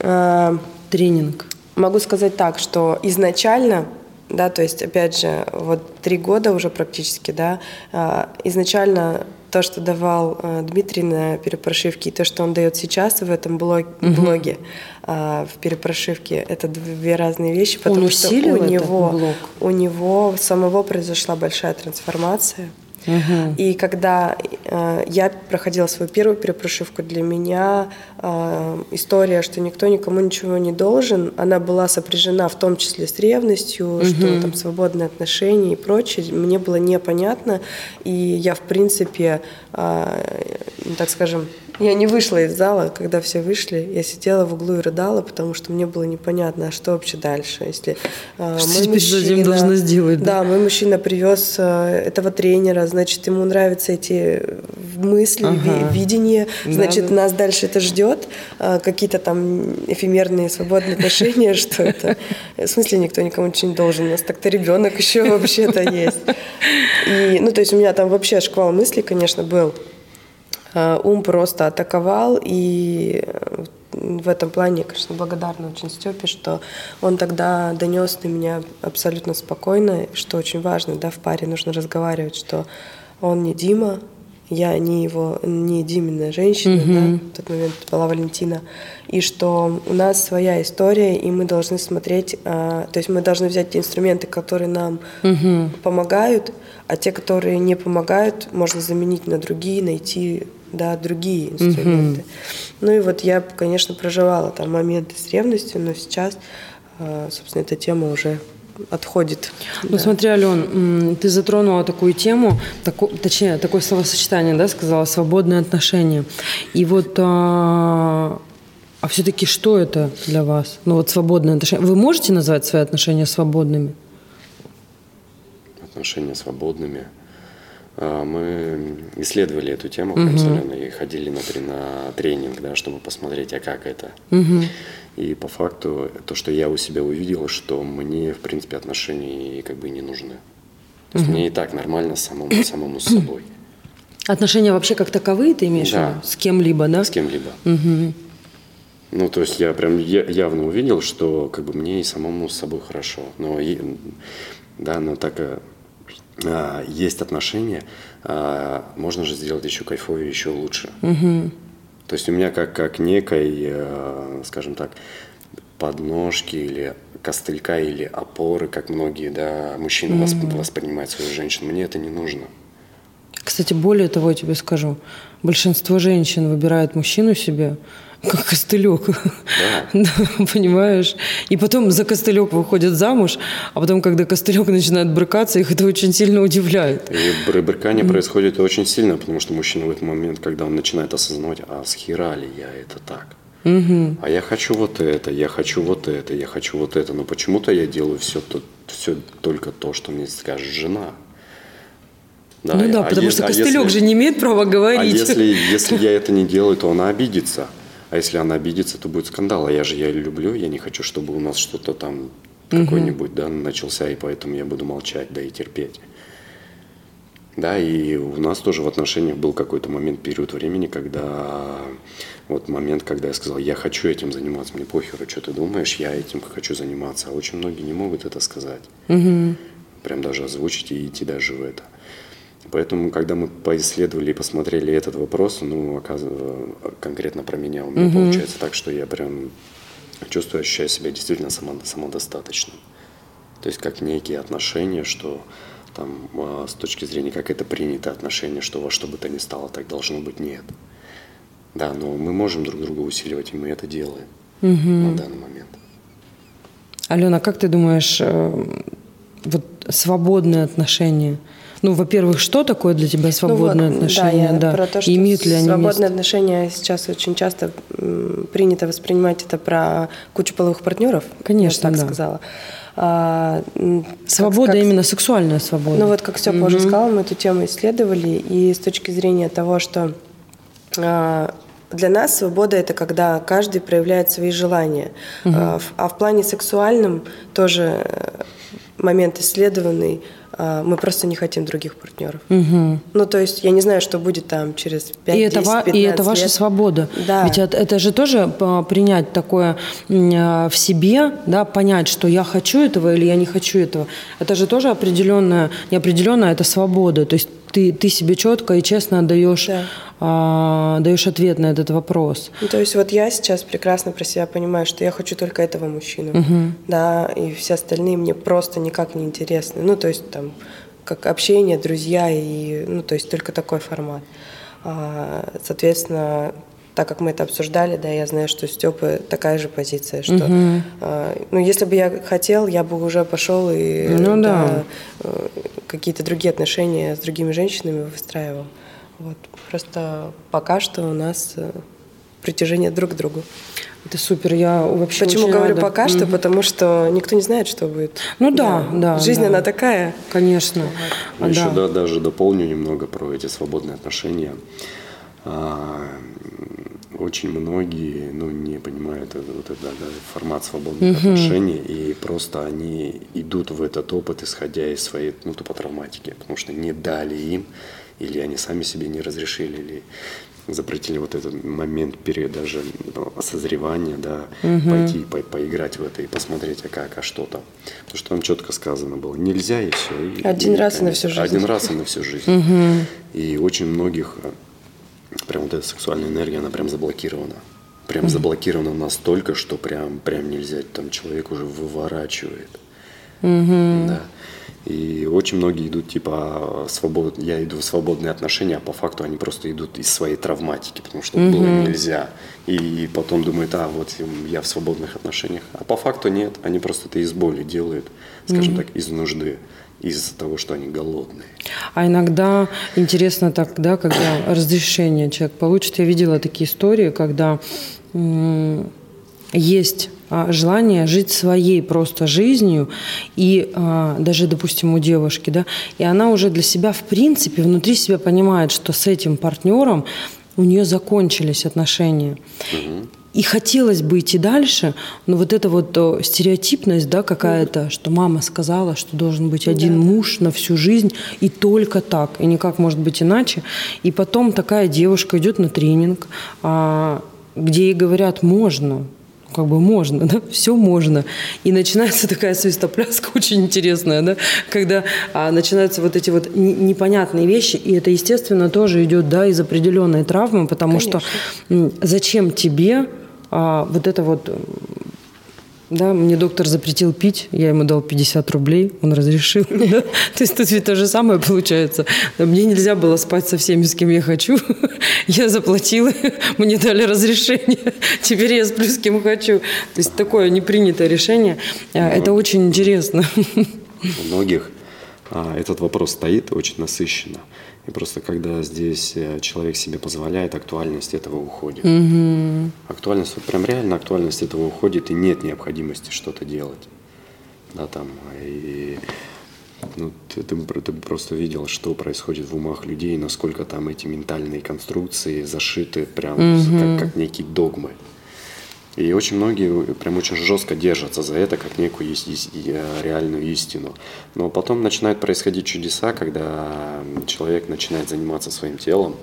Э, Тренинг. Могу сказать так, что изначально да, то есть, опять же, вот три года уже практически, да, а, изначально то, что давал э, Дмитрий на перепрошивке, и то, что он дает сейчас в этом блог, угу. блоге э, в перепрошивке, это две разные вещи, потому он что у него, блог? у него самого произошла большая трансформация. Угу. И когда э, я проходила свою первую перепрошивку, для меня э, история, что никто никому ничего не должен, она была сопряжена в том числе с ревностью, угу. что там свободные отношения и прочее, мне было непонятно, и я в принципе, э, так скажем, я не вышла из зала, когда все вышли. Я сидела в углу и рыдала, потому что мне было непонятно, а что вообще дальше. Если э, что мой мужчина, должна сделать? Да? да, мой мужчина привез э, этого тренера, значит, ему нравятся эти мысли, ага. видения, значит, да, нас дальше это ждет. Э, какие-то там эфемерные свободные отношения, что это. В смысле, никто никому ничего не должен. У нас так-то ребенок еще вообще-то есть. И, ну, то есть у меня там вообще шквал мыслей, конечно, был. Э, ум просто атаковал, и э, в этом плане, конечно, благодарна очень Степе, что он тогда донес на меня абсолютно спокойно, что очень важно, да, в паре нужно разговаривать, что он не Дима, я не его, не Димина женщина, mm-hmm. да, в тот момент была Валентина, и что у нас своя история, и мы должны смотреть, а, то есть мы должны взять те инструменты, которые нам mm-hmm. помогают, а те, которые не помогают, можно заменить на другие, найти да, другие инструменты. Mm-hmm. Ну и вот я, конечно, проживала там моменты с ревностью, но сейчас, а, собственно, эта тема уже отходит. Ну да. смотри, Ален, ты затронула такую тему, таку, точнее, такое словосочетание, да, сказала, свободные отношения. И вот, а, а все-таки что это для вас? Ну вот свободные отношения. Вы можете назвать свои отношения свободными? Отношения свободными – мы исследовали эту тему прям солено и ходили на, на тренинг, да, чтобы посмотреть, а как это. Угу. И по факту то, что я у себя увидел, что мне, в принципе, отношения как бы не нужны. То есть угу. мне и так нормально самому, самому с собой. Отношения вообще как таковые ты имеешь да. С кем-либо, да? С кем-либо. Угу. Ну, то есть я прям явно увидел, что как бы мне и самому с собой хорошо. Но, да, но так э, а, есть отношения, а, можно же сделать еще кайфовее, еще лучше. Угу. То есть у меня как, как некой, э, скажем так, подножки или костылька или опоры, как многие да, мужчины mm воспринимают свою женщину. Мне это не нужно. Кстати, более того, я тебе скажу, большинство женщин выбирают мужчину себе, как костылек. Да. Понимаешь? И потом за костылек выходят замуж, а потом, когда костылек начинает брыкаться, их это очень сильно удивляет. И брыкание происходит очень сильно, потому что мужчина в этот момент, когда он начинает осознавать, а с хера ли я это так? Угу. А я хочу вот это, я хочу вот это, я хочу вот это, но почему-то я делаю все, то, все только то, что мне скажет жена. Да, ну да, а потому если, что костылек а если, же не имеет права говорить. А если, если я это не делаю, то она обидится. А если она обидится, то будет скандал. А я же я люблю, я не хочу, чтобы у нас что-то там угу. какой-нибудь да, начался, и поэтому я буду молчать, да и терпеть. Да, и у нас тоже в отношениях был какой-то момент, период времени, когда вот момент, когда я сказал, я хочу этим заниматься, мне похеру, что ты думаешь, я этим хочу заниматься. А очень многие не могут это сказать. Угу. Прям даже озвучить и идти даже в это. Поэтому, когда мы поисследовали и посмотрели этот вопрос, ну, оказывается, конкретно про меня, у меня угу. получается так, что я прям чувствую, ощущаю себя действительно само, самодостаточным. То есть как некие отношения, что там а, с точки зрения, как это принято отношение, что во что бы то ни стало, так должно быть, нет. Да, но мы можем друг друга усиливать, и мы это делаем угу. на данный момент. Алена, как ты думаешь, э, вот свободные отношения? Ну, во-первых, что такое для тебя свободные ну, вот, отношения? Да, я да. про то, что Имеют ли они свободные место? отношения сейчас очень часто принято воспринимать это про кучу половых партнеров. Конечно, я так да. сказала. А, м, как- Свобода как- именно сексуальная свобода. Ну вот, как Степа уже сказал, мы эту тему исследовали, и с точки зрения того, что а, для нас свобода это когда каждый проявляет свои желания. А, в- А в плане сексуальном тоже э, момент исследованный. А, Мы просто не хотим других партнеров. Ну, то есть я не знаю, что будет там через 5 И это, 10, ва- и 15 это ваша лет. свобода. Да. Ведь это, это же тоже а, принять такое а, в себе, да, понять, что я хочу этого или я не хочу этого. Это же тоже определенная, неопределенная, это свобода. То есть ты, ты себе четко и честно отдаешь, Да. а, даешь ответ на этот вопрос. Ну, то есть вот я сейчас прекрасно про себя понимаю, что я хочу только этого мужчину, да, и все остальные мне просто никак не интересны. Ну, то есть там как общение, друзья и, ну, то есть только такой формат. А, соответственно, так как мы это обсуждали, да, я знаю, что у Степы такая же позиция, что, а, ну, если бы я хотел, я бы уже пошел и Ну да. э, какие-то другие отношения с другими женщинами выстраивал. Вот. Просто пока что у нас э, притяжение друг к другу. Это супер, я вообще Почему очень говорю рада. пока что? Мгм. Потому что никто не знает, что будет. Ну да, да, Жизнь, да. она такая. Конечно. Ну, Еще Да. да, даже дополню немного про эти свободные отношения. А, очень многие ну, не понимают вот этот да, формат свободных отношений, и просто они идут в этот опыт, исходя из своей ну, тупо травматики, потому что не дали им, или они сами себе не разрешили, или запретили вот этот момент перед даже ну, созревания, да, пойти по- поиграть в это и посмотреть, а как, а что там. Потому что там четко сказано было, нельзя и все. Один раз и на всю жизнь. Один раз и на всю жизнь. И очень многих э, прям вот эта сексуальная энергия, она прям заблокирована. Прям заблокирована настолько, что прям, прям нельзя, там человек уже выворачивает. Да. И очень многие идут типа свобод... я иду в свободные отношения, а по факту они просто идут из своей травматики, потому что было нельзя. И потом думают, а вот я в свободных отношениях. А по факту нет, они просто это из боли делают, скажем так, из нужды, из-за того, что они голодные. А иногда интересно так, да, когда разрешение человек получит. Я видела такие истории, когда есть желание жить своей просто жизнью, и а, даже, допустим, у девушки, да, и она уже для себя, в принципе, внутри себя понимает, что с этим партнером у нее закончились отношения. И хотелось бы идти дальше, но вот эта вот стереотипность, да, какая-то, что мама сказала, что должен быть один муж на всю жизнь, и только так, и никак может быть иначе. И потом такая девушка идет на тренинг, а, где ей говорят, можно, как бы можно, да, все можно. И начинается такая свистопляска очень интересная, да, когда а, начинаются вот эти вот не- непонятные вещи, и это, естественно, тоже идет, да, из определенной травмы, потому что м, зачем тебе а, вот это вот да, мне доктор запретил пить, я ему дал 50 рублей, он разрешил. То есть тут ведь то же самое получается. Мне нельзя было спать со всеми, с кем я хочу. Я заплатила, мне дали разрешение. Теперь я сплю с кем хочу. То есть такое непринятое решение. А, Это очень интересно. У многих а, этот вопрос стоит очень насыщенно. И просто когда здесь э, человек себе позволяет, актуальность этого уходит. Актуальность, вот прям реально актуальность этого уходит, и нет необходимости что-то делать. Да, там, и ну, ты, ты бы- ты просто видел, что происходит в умах людей, насколько там эти ментальные конструкции зашиты прям как, как некие догмы. И очень многие прям очень жестко держатся за это, как некую э, реальную истину. Но потом начинают происходить чудеса, когда человек начинает заниматься своим телом.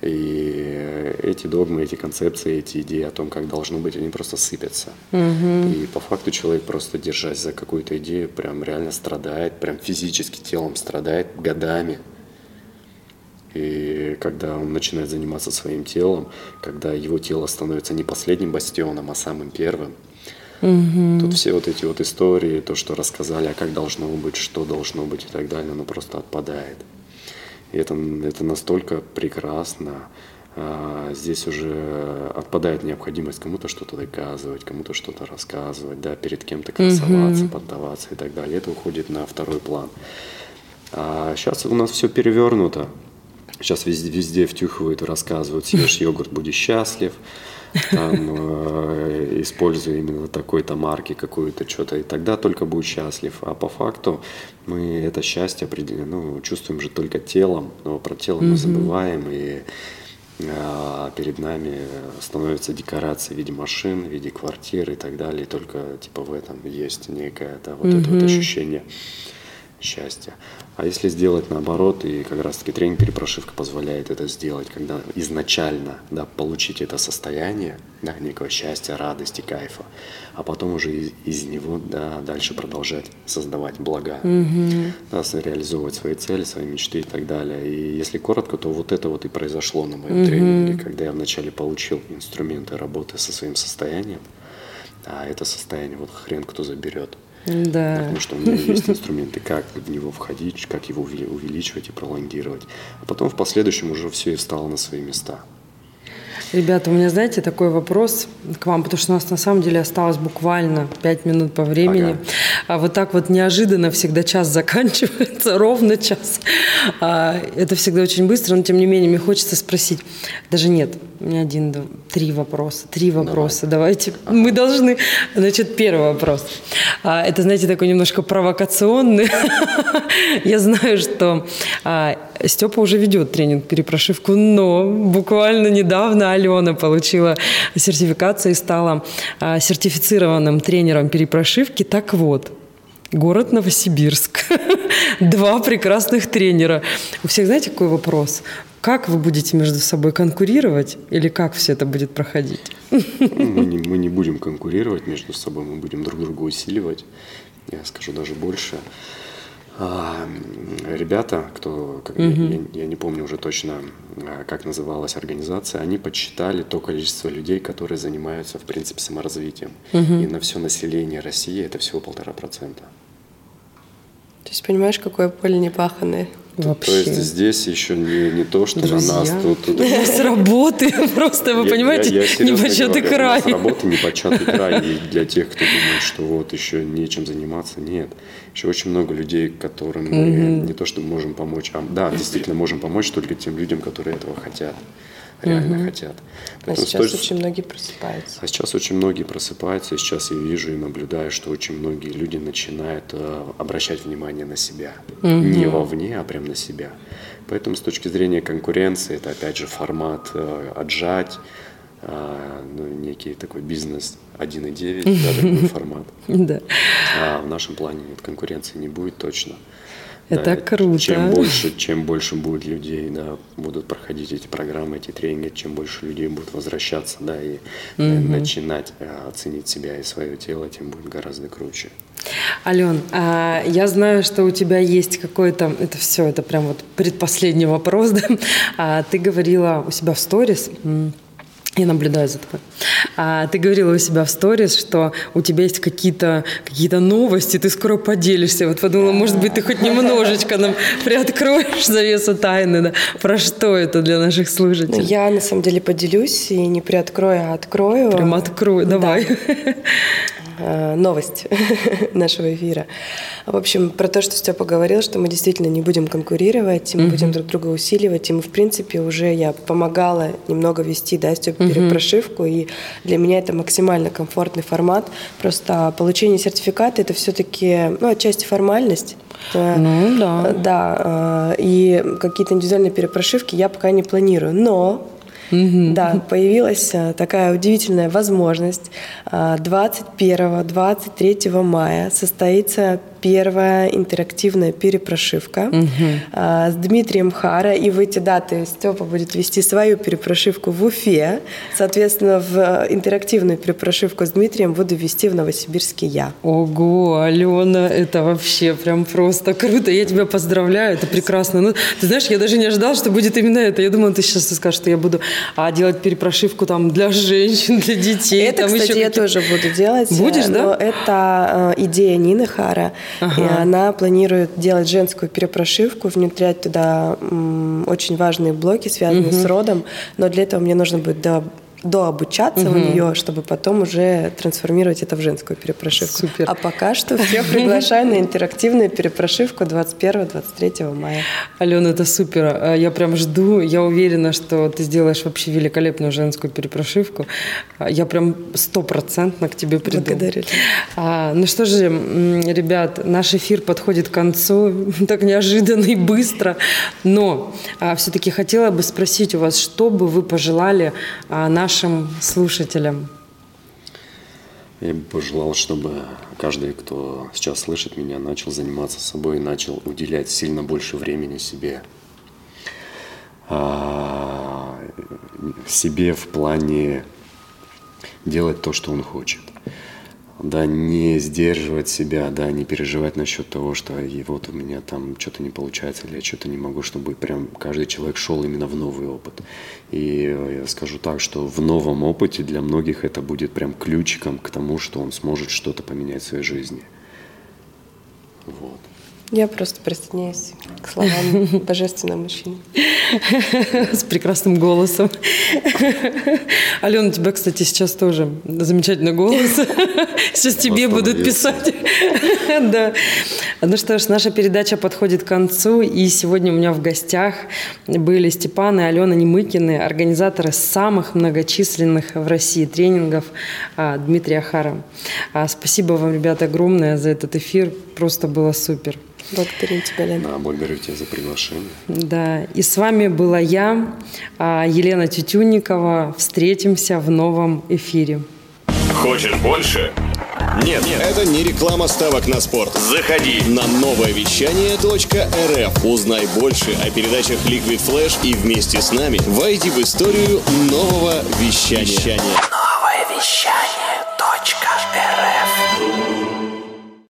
И эти догмы, эти концепции, эти идеи о том, как должно быть, они просто сыпятся. И по факту человек просто держась за какую-то идею, прям реально страдает, прям физически телом страдает годами. И когда он начинает заниматься своим телом, когда его тело становится не последним бастионом, а самым первым, тут все вот эти вот истории, то, что рассказали, а как должно быть, что должно быть и так далее, оно просто отпадает. И это, это настолько прекрасно, а, здесь уже отпадает необходимость кому-то что-то доказывать, кому-то что-то рассказывать, да, перед кем-то красоваться, угу. поддаваться и так далее. Это уходит на второй план. А сейчас у нас все перевернуто. Сейчас везде, везде втюхивают и рассказывают, съешь йогурт, будешь счастлив, там, э, используя именно такой-то марки, какую-то что-то, и тогда только будешь счастлив. А по факту мы это счастье определенно ну, чувствуем же только телом, но про тело мы забываем, и а перед нами становятся декорации в виде машин, в виде квартир и так далее. И только типа в этом есть некое да, вот это вот ощущение счастья. А если сделать наоборот, и как раз-таки тренинг-перепрошивка позволяет это сделать, когда изначально да, получить это состояние да, некого счастья, радости, кайфа, а потом уже из, из него да, дальше продолжать создавать блага, mm-hmm. да, реализовывать свои цели, свои мечты и так далее. И если коротко, то вот это вот и произошло на моем mm-hmm. тренинге, когда я вначале получил инструменты работы со своим состоянием, а это состояние вот хрен кто заберет. Да. Потому что у меня есть инструменты, как в него входить, как его увеличивать и пролонгировать. А потом в последующем уже все и встало на свои места. Ребята, у меня, знаете, такой вопрос к вам, потому что у нас на самом деле осталось буквально 5 минут по времени. Ага. А вот так вот неожиданно всегда час заканчивается, ровно час. А, это всегда очень быстро, но тем не менее мне хочется спросить, даже нет, у меня один, два, три вопроса, три вопроса. Давай. Давайте, мы должны. Значит, первый вопрос. А, это, знаете, такой немножко провокационный. Я знаю, что а, Степа уже ведет тренинг перепрошивку, но буквально недавно Алена получила сертификацию и стала а, сертифицированным тренером перепрошивки. Так вот, город Новосибирск. Два прекрасных тренера. У всех знаете, какой вопрос? Как вы будете между собой конкурировать или как все это будет проходить? Ну, мы не, мы не будем конкурировать между собой, мы будем друг друга усиливать. Я скажу даже больше. А, ребята, кто, как, угу. я, я не помню уже точно, а, как называлась организация, они подсчитали то количество людей, которые занимаются, в принципе, саморазвитием. Угу. И на все население России это всего полтора процента. То есть понимаешь, какое поле непаханное? Вообще. То есть здесь еще не, не то, что Друзья. на нас тут... тут... С работы просто, вы я, понимаете, я, я непочатый край. У нас работа непочатый край. И для тех, кто думает, что вот еще нечем заниматься, нет. Еще очень много людей, которым мы не то, что можем помочь, а да, действительно можем помочь только тем людям, которые этого хотят реально угу. хотят. А Поэтому а сейчас стоит... очень многие просыпаются. А сейчас очень многие просыпаются, и сейчас я вижу и наблюдаю, что очень многие люди начинают э, обращать внимание на себя. Угу. Не вовне, а прям на себя. Поэтому с точки зрения конкуренции, это опять же формат э, отжать, э, ну, некий такой бизнес 1.9, да, такой формат. Да. А в нашем плане конкуренции не будет точно. Это да, круто. Чем больше, чем больше будет людей, да, будут проходить эти программы, эти тренинги, чем больше людей будут возвращаться, да, и угу. начинать а, оценить себя и свое тело, тем будет гораздо круче. Ален, а, я знаю, что у тебя есть какой-то, это все, это прям вот предпоследний вопрос, да? А, ты говорила у себя в сторис, я наблюдаю за тобой. А, ты говорила у себя в сторис, что у тебя есть какие-то какие новости, ты скоро поделишься. Вот подумала, может быть, ты хоть немножечко нам приоткроешь завесу тайны. Да? Про что это для наших слушателей? Ну, я на самом деле поделюсь и не приоткрою, а открою. Прям открою, давай. Да. Э, новость нашего эфира. В общем, про то, что Степа говорил, что мы действительно не будем конкурировать, мы mm-hmm. будем друг друга усиливать, и мы, в принципе, уже я помогала немного вести, да, Степе mm-hmm. перепрошивку, и для меня это максимально комфортный формат. Просто получение сертификата — это все-таки, ну, отчасти формальность, ну, да. Да, и какие-то индивидуальные перепрошивки я пока не планирую. Но Угу. Да, появилась э, такая удивительная возможность. 21-23 э, мая состоится первая интерактивная перепрошивка угу. с Дмитрием Хара. И в эти даты Степа будет вести свою перепрошивку в Уфе. Соответственно, в э, интерактивную перепрошивку с Дмитрием буду вести в Новосибирске я. Ого, Алена, это вообще прям просто круто. Я тебя поздравляю, это прекрасно. Ну, ты знаешь, я даже не ожидала, что будет именно это. Я думала, ты сейчас скажешь, что я буду а, делать перепрошивку там для женщин, для детей. Это, там кстати, еще я тоже буду делать. Будешь, но да? Это э, идея Нины Хара. Ага. И она планирует делать женскую перепрошивку, внедрять туда очень важные блоки, связанные угу. с родом. Но для этого мне нужно будет до дообучаться угу. у нее, чтобы потом уже трансформировать это в женскую перепрошивку. Супер. А пока что всех приглашаю на интерактивную перепрошивку 21-23 мая. Алена, это супер. А, я прям жду. Я уверена, что ты сделаешь вообще великолепную женскую перепрошивку. А, я прям стопроцентно к тебе приду. Благодарю. А, ну что же, ребят, наш эфир подходит к концу так неожиданно и быстро. Но а, все-таки хотела бы спросить у вас, что бы вы пожелали а, нашим нашим слушателям? Я бы пожелал, чтобы каждый, кто сейчас слышит меня, начал заниматься собой, начал уделять сильно больше времени себе. А, себе в плане делать то, что он хочет да, не сдерживать себя, да, не переживать насчет того, что и вот у меня там что-то не получается, или я что-то не могу, чтобы прям каждый человек шел именно в новый опыт. И я скажу так, что в новом опыте для многих это будет прям ключиком к тому, что он сможет что-то поменять в своей жизни. Вот. Я просто присоединяюсь к словам божественного мужчины. С прекрасным голосом. Алена, у тебя, кстати, сейчас тоже замечательный голос. Сейчас тебе будут писать. Да. Ну что ж, наша передача подходит к концу. И сегодня у меня в гостях были Степан и Алена Немыкины, организаторы самых многочисленных в России тренингов а, Дмитрия Ахара. А, спасибо вам, ребята, огромное за этот эфир. Просто было супер. Благодарю тебя, Лена. Да, благодарю тебя за приглашение. Да, и с вами была я, а, Елена Тютюнникова. Встретимся в новом эфире. Хочешь больше? Нет, нет, это не реклама ставок на спорт. Заходи на новое вещание .рф. Узнай больше о передачах Liquid Flash и вместе с нами войди в историю нового вещания. вещания. Новое вещание.